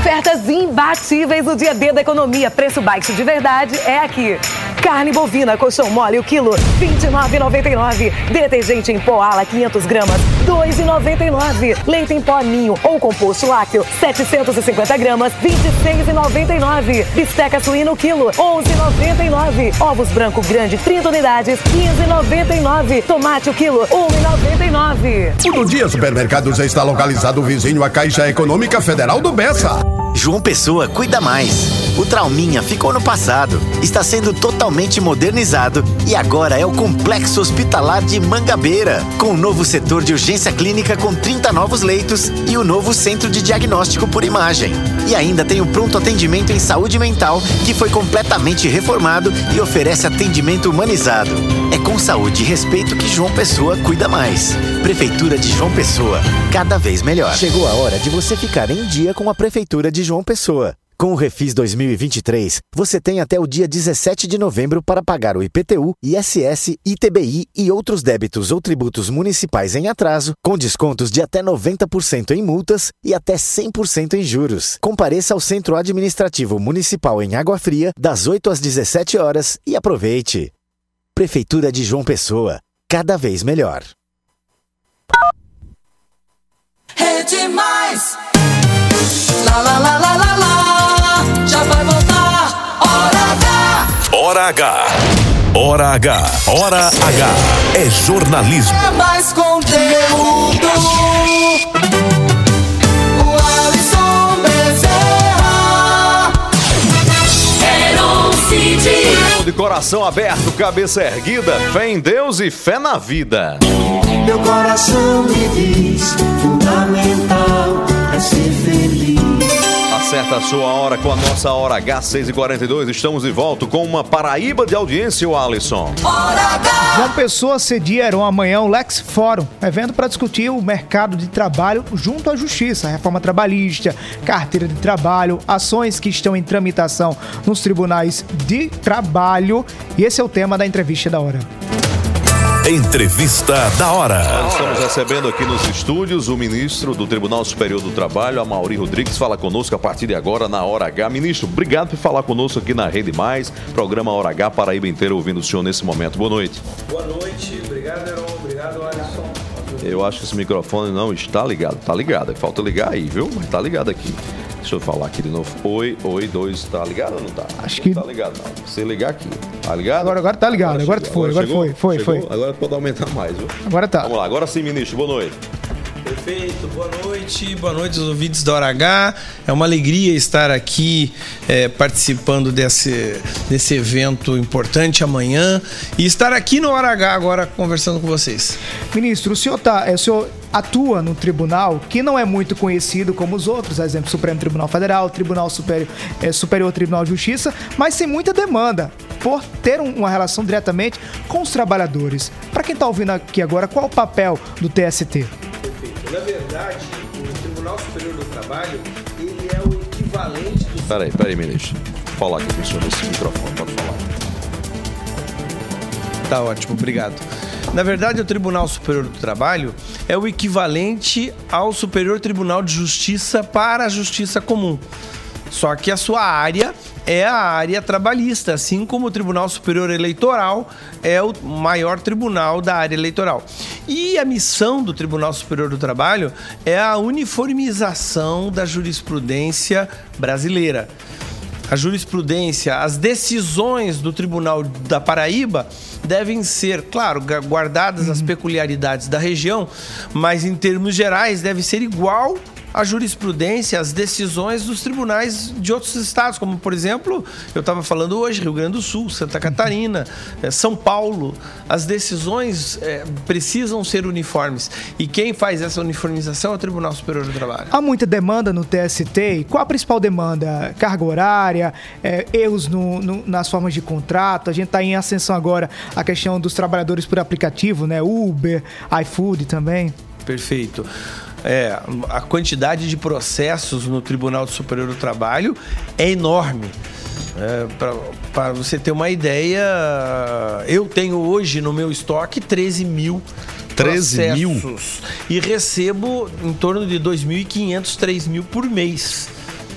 Ofertas imbatíveis no dia D da economia. Preço baixo de verdade é aqui. Carne bovina, colchão mole, o quilo, R$ 29,99. Detergente em pó ala, 500 gramas, R$ 2,99. Leite em pó ninho ou composto lácteo, 750 gramas, R$ 26,99. Bisteca suína, o quilo, R$ 11,99. Ovos branco grande, 30 unidades, R$ 15,99. Tomate, o quilo, R$ 1,99. O do Dia Supermercados está localizado vizinho à Caixa Econômica Federal do Bessa. João Pessoa cuida mais. O Trauminha ficou no passado, está sendo totalmente modernizado e agora é o Complexo Hospitalar de Mangabeira, com o novo setor de urgência clínica com 30 novos leitos e o novo centro de diagnóstico por imagem. E ainda tem o pronto atendimento em saúde mental, que foi completamente reformado e oferece atendimento humanizado. É com saúde e respeito que João Pessoa cuida mais. Prefeitura de João Pessoa, cada vez melhor. Chegou a hora de você ficar em dia com a Prefeitura de João Pessoa. Com o Refis 2023, você tem até o dia 17 de novembro para pagar o IPTU, ISS, ITBI e outros débitos ou tributos municipais em atraso, com descontos de até 90% em multas e até 100% em juros. Compareça ao Centro Administrativo Municipal em Água Fria, das 8 às 17 horas e aproveite. Prefeitura de João Pessoa, cada vez melhor. Rede Mais. Lá, lá, lá, lá, lá, lá. Hora H. Hora H. Hora H. É jornalismo. É mais conteúdo. O Alisson Bezerra. Heron City. De coração aberto, cabeça erguida, fé em Deus e fé na vida. Meu coração me diz: fundamental é ser feliz. Acerta a sua hora com a nossa hora H642. Estamos de volta com uma Paraíba de audiência, o Alisson. João Pessoa cediam amanhã o Lex Fórum, evento para discutir o mercado de trabalho junto à justiça, reforma trabalhista, carteira de trabalho, ações que estão em tramitação nos tribunais de trabalho. E esse é o tema da entrevista da hora. Entrevista da hora. Nós estamos recebendo aqui nos estúdios o ministro do Tribunal Superior do Trabalho, Amaury Rodrigues, fala conosco a partir de agora na Hora H. Ministro, obrigado por falar conosco aqui na Rede Mais, programa Hora H, Paraíba inteira ouvindo o senhor nesse momento. Boa noite. Boa noite, obrigado, Heron, obrigado, Alisson. Eu acho que esse microfone não está ligado. Tá ligado, falta ligar aí, viu? Mas tá ligado aqui. Deixa eu falar aqui de novo. Oi, oi, dois. Tá ligado ou não tá? Acho que. Tá ligado, não. Você ligar aqui. Tá ligado? Agora, agora tá ligado, agora, chegou. foi, agora chegou? foi, foi, Chegou? foi. Agora pode aumentar mais, viu? Agora tá. Vamos lá, agora sim, ministro. Boa noite. Perfeito, boa noite, boa noite aos ouvintes da Hora H. É uma alegria estar aqui é, participando desse, desse evento importante amanhã e estar aqui no Hora H agora conversando com vocês. Ministro, o senhor, tá, é, o senhor atua no tribunal que não é muito conhecido como os outros, exemplo, Supremo Tribunal Federal, Tribunal Superior, é, Superior Tribunal de Justiça, mas tem muita demanda por ter um- uma relação diretamente com os trabalhadores. Para quem está ouvindo aqui agora, qual o papel do TST? Na verdade, o Tribunal Superior do Trabalho, ele é o equivalente do Peraí, peraí, ministro. Vou falar aqui com o senhor nesse microfone, pode falar. Tá ótimo, obrigado. Na verdade, o Tribunal Superior do Trabalho é o equivalente ao Superior Tribunal de Justiça para a Justiça Comum. Só que a sua área é a área trabalhista, assim como o Tribunal Superior Eleitoral é o maior tribunal da área eleitoral. E a missão do Tribunal Superior do Trabalho é a uniformização da jurisprudência brasileira a jurisprudência, as decisões do Tribunal da Paraíba devem ser, claro, gu- guardadas as peculiaridades da região, mas em termos gerais deve ser igual a jurisprudência, as decisões dos tribunais de outros estados, como por exemplo, eu estava falando hoje, Rio Grande do Sul, Santa Catarina, eh, São Paulo. As decisões eh, precisam ser uniformes. E quem faz essa uniformização é o Tribunal Superior do Trabalho. Há muita demanda no TST. E qual a principal demanda? Carga horária, é, erros no- no- nas formas de contrato. A gente está em ascensão agora a questão dos trabalhadores por aplicativo, né? Uber, iFood também. Perfeito. É, a quantidade de processos no Tribunal Superior do Trabalho é enorme. Para você ter uma ideia, eu tenho hoje no meu estoque 13 mil 13 mil? processos e recebo em torno de 2.500, 3 mil por mês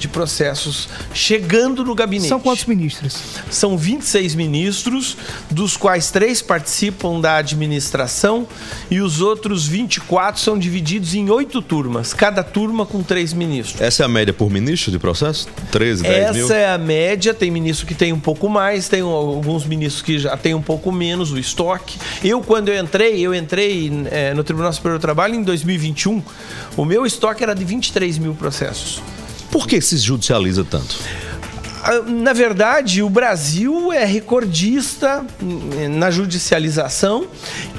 de processos chegando no gabinete. São quantos ministros? São 26 ministros, dos quais três participam da administração e os outros 24 são divididos em oito turmas, cada turma com três ministros. Essa é a média por ministro de processo? 13, 10 Essa mil? é a média, tem ministro que tem um pouco mais, tem alguns ministros que já tem um pouco menos o estoque. Eu, quando eu entrei, eu entrei eh, no Tribunal Superior do Trabalho em 2021, o meu estoque era de 23 mil processos. Por que se judicializa tanto? Ah, Na verdade, o Brasil é recordista hum, na judicialização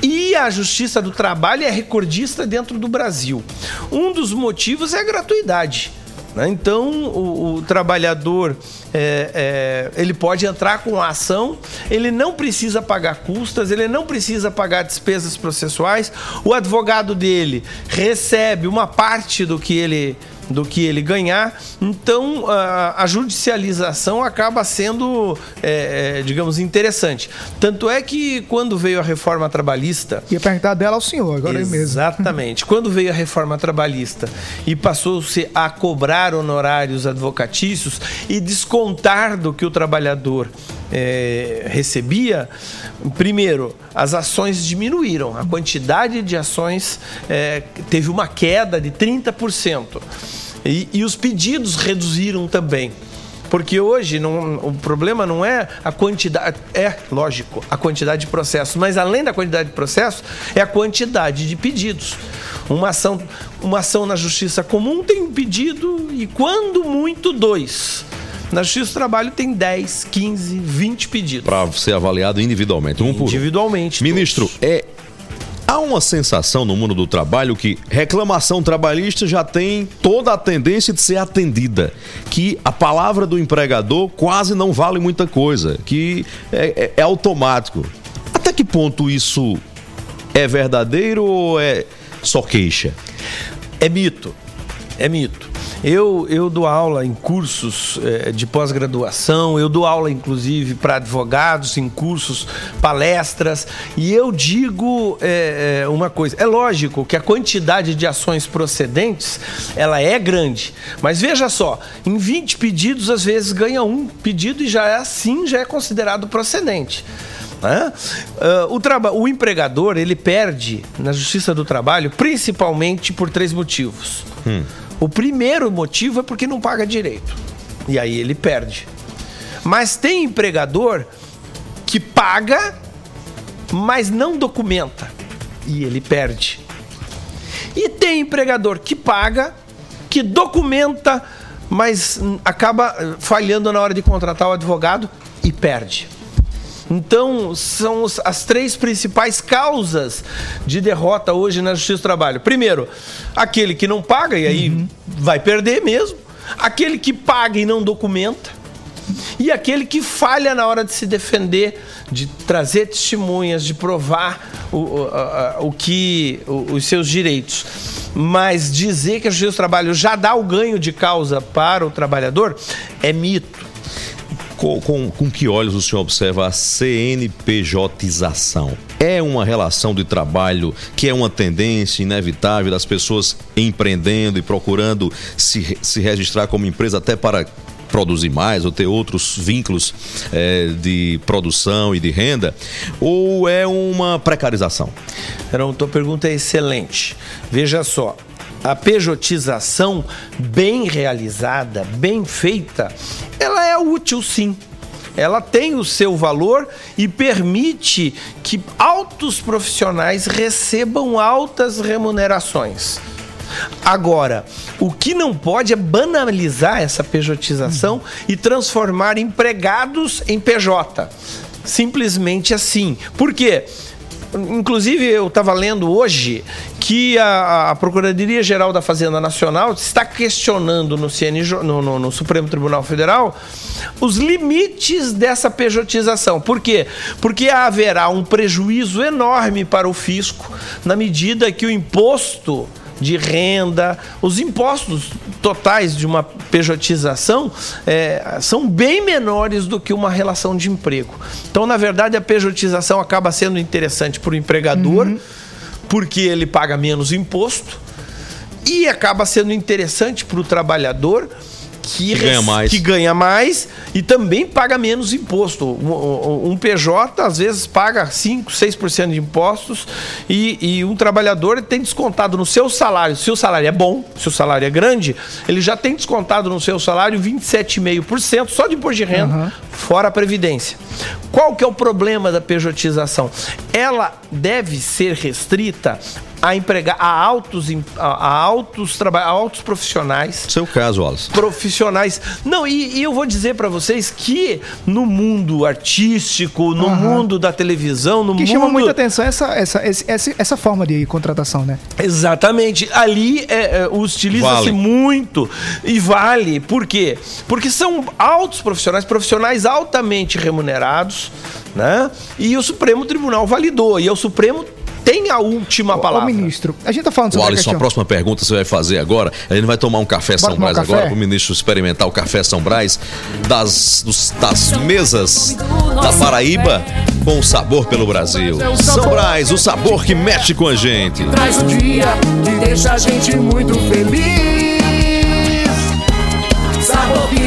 e a Justiça do Trabalho é recordista dentro do Brasil. Um dos motivos é a gratuidade. né? Então, o, o trabalhador é, é, ele pode entrar com a ação, ele não precisa pagar custas, ele não precisa pagar despesas processuais. O advogado dele recebe uma parte do que ele do que ele ganhar. Então, a, judicialização acaba sendo, é, é, digamos, interessante. Tanto é que quando veio a reforma trabalhista. Ia perguntar dela ao senhor, agora mesmo. Exatamente. Quando veio a reforma trabalhista e passou-se a cobrar honorários advocatícios e descontar do que o trabalhador é, recebia, primeiro, as ações diminuíram, a quantidade de ações é, teve uma queda de 30%. E, e os pedidos reduziram também. Porque hoje não- o problema não é a quantidade, é lógico, a quantidade de processos, mas além da quantidade de processos, é a quantidade de pedidos. Uma ação, uma ação na justiça comum tem um pedido e, quando muito, dois. Na justiça do trabalho tem 10, 15, 20 pedidos. Para ser avaliado individualmente, um por. Individualmente. Ministro, é há uma sensação no mundo do trabalho que reclamação trabalhista já tem toda a tendência de ser atendida, que a palavra do empregador quase não vale muita coisa, que é, é- é automático. Até que ponto isso é verdadeiro ou é só queixa? É mito. É mito. Eu, eu dou aula em cursos eh, de pós-graduação, eu dou aula inclusive para advogados em cursos, palestras, e eu digo eh, uma coisa: é lógico que a quantidade de ações procedentes ela é grande, mas veja só, em 20 pedidos, às vezes ganha um pedido e já é assim, já é considerado procedente. Ah, o, traba- o empregador ele perde na justiça do trabalho principalmente por três motivos. O primeiro motivo é porque não paga direito. E aí ele perde. Mas tem empregador que paga, mas não documenta. E ele perde. E tem empregador que paga, que documenta, mas acaba falhando na hora de contratar o advogado e perde. Então, são as três principais causas de derrota hoje na Justiça do Trabalho. Primeiro, aquele que não paga, e aí vai perder mesmo. Aquele que paga e não documenta. E aquele que falha na hora de se defender, de trazer testemunhas, de provar o, o, a- o que o- os seus direitos. Mas dizer que a Justiça do Trabalho já dá o ganho de causa para o trabalhador é mito. Com, com, com que olhos o senhor observa a CNPJização? É uma relação de trabalho que é uma tendência inevitável das pessoas empreendendo e procurando se, se registrar como empresa até para produzir mais ou ter outros vínculos eh, de produção e de renda? Ou é uma precarização? Então, tua pergunta é excelente. Veja só, a pejotização bem realizada, bem feita, ela é útil sim. Ela tem o seu valor e permite que altos profissionais recebam altas remunerações. Agora, o que não pode é banalizar essa pejotização e transformar empregados em PJ. Simplesmente assim. Por quê? Inclusive, eu estava lendo hoje que a, a Procuradoria-Geral da Fazenda Nacional está questionando no, CNJ, no, no, no Supremo Tribunal Federal os limites dessa pejotização. Por quê? Porque haverá um prejuízo enorme para o fisco na medida que o imposto de renda, os impostos totais de uma pejotização é, são bem menores do que uma relação de emprego. Então, na verdade, a pejotização acaba sendo interessante para o empregador, porque ele paga menos imposto, e acaba sendo interessante para o trabalhador. Que, Que ganha mais. que ganha mais e também paga menos imposto. Um, um- PJ às vezes paga 5, 6% de impostos e, e um trabalhador tem descontado no seu salário. Se o salário é bom, se o salário é grande, ele já tem descontado no seu salário 27,5% só de imposto de renda, fora a previdência. Qual que é o problema da pejotização? Ela deve ser restrita a empregar a altos, a, altos, a altos profissionais Seu caso, Wallace. profissionais. Não, e, e eu vou dizer pra vocês que no mundo artístico, no Aham. mundo da televisão, no que mundo chama muita atenção essa, essa, esse- esse- essa forma de contratação, né? Exatamente. Ali é, é, utiliza-se Vale. muito e vale. Por quê? Porque são altos profissionais, profissionais altamente remunerados, né? E o Supremo Tribunal validou. E o Supremo tem a última palavra. ministro, a gente tá falando sobre a Alisson, a próxima pergunta você vai fazer agora. A gente vai tomar um café São um Brás café? agora, para o ministro experimentar o café São Brás das, dos- das mesas da Paraíba com sabor pelo Brasil. São Brás, o sabor que mexe com a gente. Traz o dia que deixa a gente muito feliz.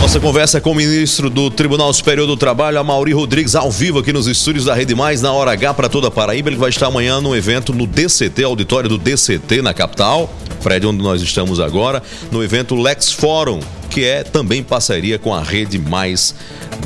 Nossa conversa com o ministro do Tribunal Superior do Trabalho, Amauri Rodrigues, ao vivo aqui nos estúdios da Rede Mais, na hora H para toda Paraíba. Ele vai estar amanhã no evento no DCT, auditório do DCT na capital, prédio onde nós estamos agora, no evento Lex Forum, que é também parceria com a Rede Mais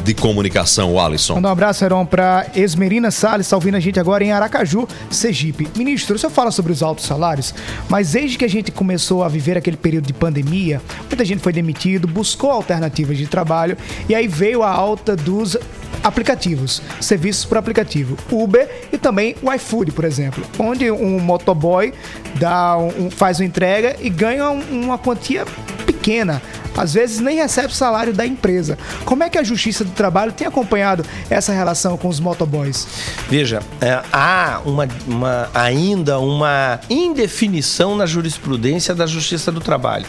de Comunicação, Alisson. Mandar um abraço, Heron, para Esmerina Salles, está ouvindo a gente agora em Aracaju, Sergipe. Ministro, o senhor fala sobre os altos salários, mas desde que a gente começou a viver aquele período de pandemia, muita gente foi demitido, buscou alternativas de trabalho e aí veio a alta dos aplicativos, serviços por aplicativo, Uber e também o iFood, por exemplo, onde um motoboy dá um- faz uma entrega e ganha um- uma quantia pequena. Às vezes nem recebe o salário da empresa. Como é que a Justiça do Trabalho tem acompanhado essa relação com os motoboys? Veja, é, há uma, uma- ainda uma indefinição na jurisprudência da Justiça do Trabalho.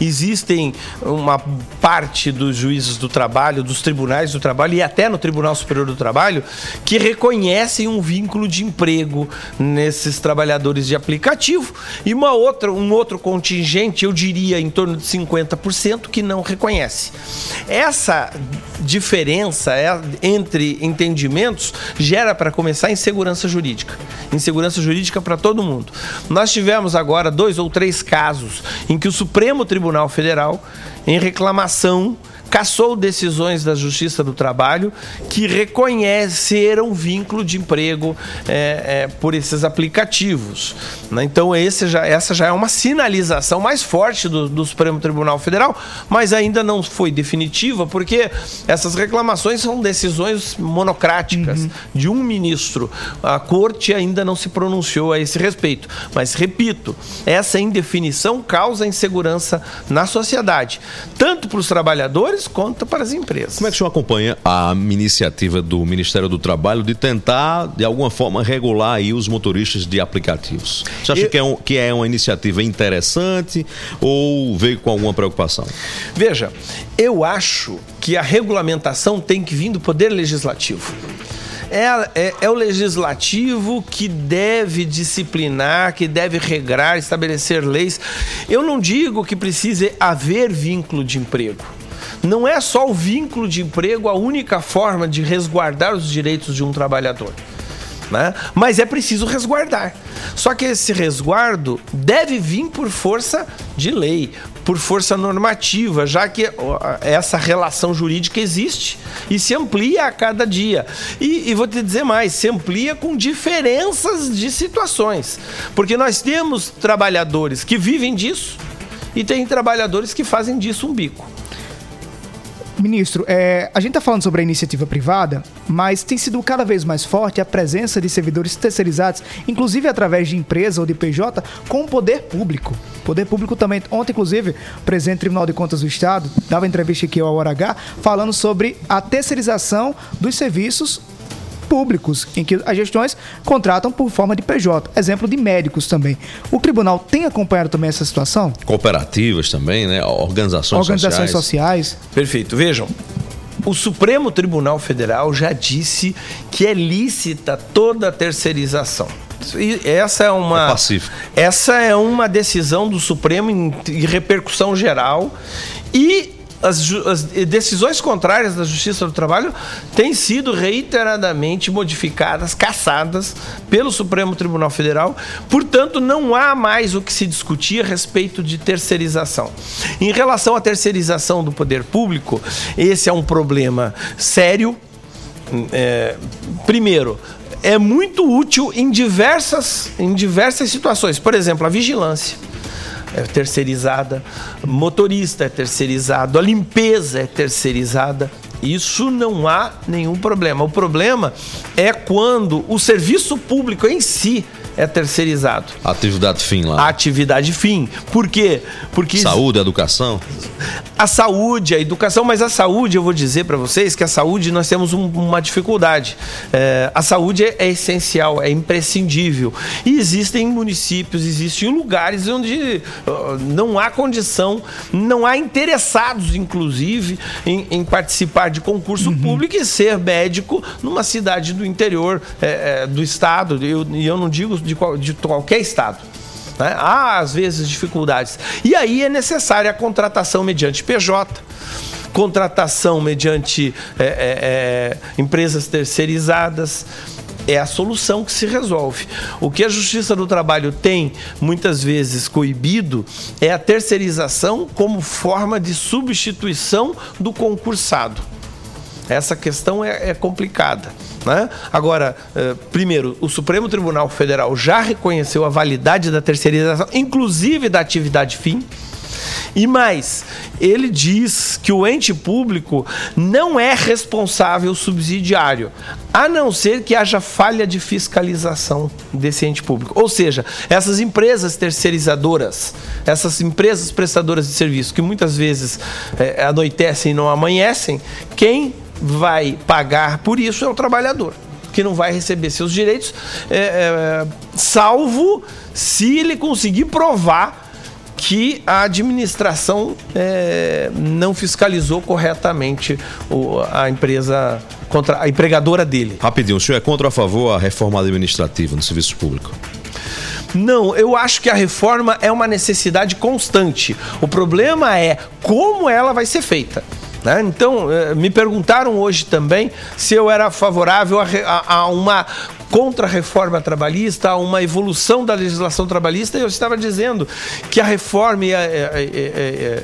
Existem uma parte dos juízes do trabalho, dos tribunais do trabalho e até no Tribunal Superior do Trabalho que reconhecem um vínculo de emprego nesses trabalhadores de aplicativo e uma outra, um outro contingente, eu diria em torno de 50%, que não reconhece. Essa diferença é, entre entendimentos gera, para começar, insegurança jurídica. Insegurança jurídica para todo mundo. Nós tivemos agora dois ou três casos em que o Supremo Tribunal Federal, em reclamação, cassou decisões da Justiça do Trabalho que reconheceram vínculo de emprego é, é, por esses aplicativos. né? Então, já- essa já é uma sinalização mais forte do, do Supremo Tribunal Federal, mas ainda não foi definitiva, porque essas reclamações são decisões monocráticas de um ministro. A corte ainda não se pronunciou a esse respeito. Mas, repito, essa indefinição causa insegurança na sociedade, tanto para os trabalhadores quanto para as empresas. Como é que o senhor acompanha a iniciativa do Ministério do Trabalho de tentar, de alguma forma, regular aí os motoristas de aplicativos? Você acha Eu- que, é um- que é uma iniciativa interessante ou veio com alguma preocupação? Veja, eu acho que a regulamentação tem que vir do Poder Legislativo. É, é- é o legislativo que deve disciplinar, que deve regrar, estabelecer leis. Eu não digo que precise haver vínculo de emprego. Não é só o vínculo de emprego a única forma de resguardar os direitos de um trabalhador. Né? Mas é preciso resguardar. Só que esse resguardo deve vir por força de lei, por força normativa, já que essa relação jurídica existe e se amplia a cada dia. E, e vou te dizer mais, se amplia com diferenças de situações. Porque nós temos trabalhadores que vivem disso e tem trabalhadores que fazem disso um bico. Ministro, é, a gente está falando sobre a iniciativa privada, mas tem sido cada vez mais forte a presença de servidores terceirizados, inclusive através de empresa ou de PJ, com o poder público. O poder público também. Ontem, inclusive, o presidente do Tribunal de Contas do Estado dava entrevista aqui ao Hora H falando sobre a terceirização dos serviços públicos, em que as gestões contratam por forma de PJ. Exemplo de médicos também. O tribunal tem acompanhado também essa situação? Cooperativas também, né? Organizações, Organizações sociais. sociais. Perfeito. Vejam, o Supremo Tribunal Federal já disse que é lícita toda a terceirização. E essa é uma É pacífico. essa é uma decisão do Supremo em, em repercussão geral e as, as decisões contrárias da Justiça do Trabalho têm sido reiteradamente modificadas, cassadas pelo Supremo Tribunal Federal. Portanto, não há mais o que se discutir a respeito de terceirização. Em relação à terceirização do poder público, esse é um problema sério. É, primeiro, é muito útil em diversas, em diversas situações. Por exemplo, a vigilância é terceirizada, motorista é terceirizado, a limpeza é terceirizada. Isso não há nenhum problema. O problema é quando o serviço público em si é terceirizado. Atividade fim lá. Atividade fim. Por quê? Porque Saúde, educação. a saúde, a educação, mas a saúde, eu vou dizer para vocês que a saúde nós temos um- uma dificuldade. É, a saúde é, é essencial, é imprescindível. E existem municípios, existem lugares onde ó, não há condição, não há interessados, inclusive, em, em participar de concurso público e ser médico numa cidade do interior é, é, do estado. E eu, e eu não digo de, de qualquer estado. né? Há, às vezes, dificuldades. E aí é necessária a contratação mediante PJ, contratação mediante é, é, é, empresas terceirizadas. É a solução que se resolve. O que a Justiça do Trabalho tem muitas vezes coibido é a terceirização como forma de substituição do concursado. Essa questão é, é complicada. Né? Agora, eh, primeiro, o Supremo Tribunal Federal já reconheceu a validade da terceirização, inclusive da atividade fim. E mais, ele diz que o ente público não é responsável subsidiário, a não ser que haja falha de fiscalização desse ente público. Ou seja, essas empresas terceirizadoras, essas empresas prestadoras de serviço, que muitas vezes eh, anoitecem e não amanhecem, quem vai pagar por isso é o trabalhador que não vai receber seus direitos, é, é, salvo se ele conseguir provar que a administração é, não fiscalizou corretamente o- a empresa contra a empregadora dele. Rapidinho, o senhor é contra ou a favor a reforma administrativa no serviço público? Não, eu acho que a reforma é uma necessidade constante. O problema é como ela vai ser feita. Né? Então, eh, me perguntaram hoje também se eu era favorável a, a- a uma contra-reforma trabalhista, a uma evolução da legislação trabalhista, e eu estava dizendo que a reforma e a-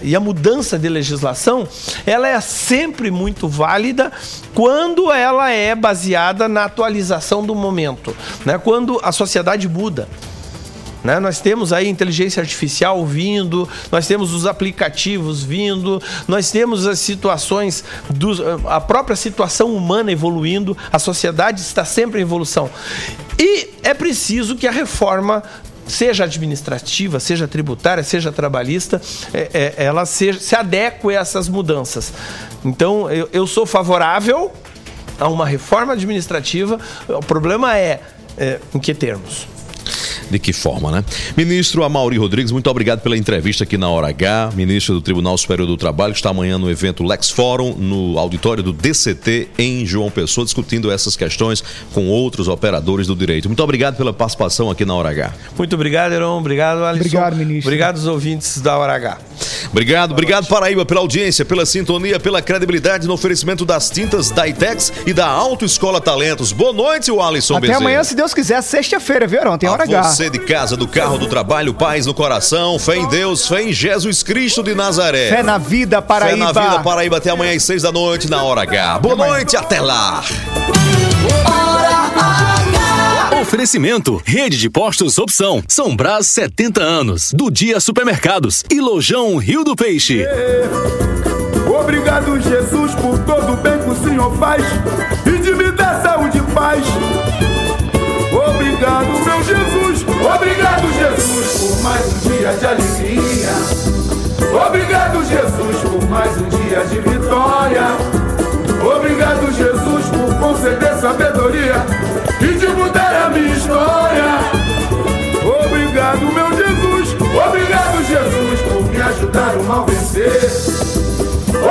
e a mudança de legislação, ela é sempre muito válida quando ela é baseada na atualização do momento, né? quando a sociedade muda. Né? Nós temos aí inteligência artificial vindo, nós temos os aplicativos vindo, nós temos as situações, dos, a própria situação humana evoluindo, a sociedade está sempre em evolução. E é preciso que a reforma seja administrativa, seja tributária, seja trabalhista, é- é- ela seja, se adeque a essas mudanças. Então, eu, eu sou favorável a uma reforma administrativa. O problema é, é em que termos? De que forma, né? Ministro Amaury Rodrigues, muito obrigado pela entrevista aqui na Hora H. Ministro do Tribunal Superior do Trabalho, que está amanhã no evento Lex Forum, no auditório do DCT, em João Pessoa, discutindo essas questões com outros operadores do direito. Muito obrigado pela participação aqui na Hora H. Muito obrigado, Heron. Obrigado, Alisson. Obrigado, ministro. Obrigado aos ouvintes da Hora H. Obrigado, obrigado Paraíba pela audiência, pela sintonia, pela credibilidade no oferecimento das tintas da Itex e da Autoescola Talentos. Boa noite, o Alisson Até Bezerra. amanhã, se Deus quiser, sexta-feira, viu, Heron? Tem hora H. você de casa, do carro, do trabalho, paz no coração, fé em Deus, fé em Jesus Cristo de Nazaré. Fé na vida, Paraíba. Fé na vida, Paraíba, até amanhã às seis da noite na Hora H. Boa noite, até lá. Oferecimento: Rede de Postos Opção. São Brás 70 anos. Do Dia Supermercados. E Lojão Rio do Peixe. Obrigado, Jesus, por todo o bem que o Senhor faz e de Jesus, por mais um dia de alegria. Obrigado, Jesus, por mais um dia de vitória. Obrigado, Jesus, por conceder sabedoria e de mudar a minha história. Obrigado, meu Jesus. Obrigado, Jesus, por me ajudar o mal vencer.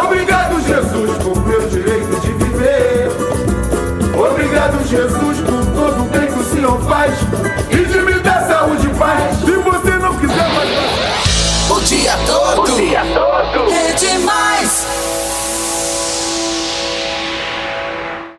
Obrigado, Jesus, por meu direito de viver. Obrigado, Jesus, por todo o bem que o Senhor faz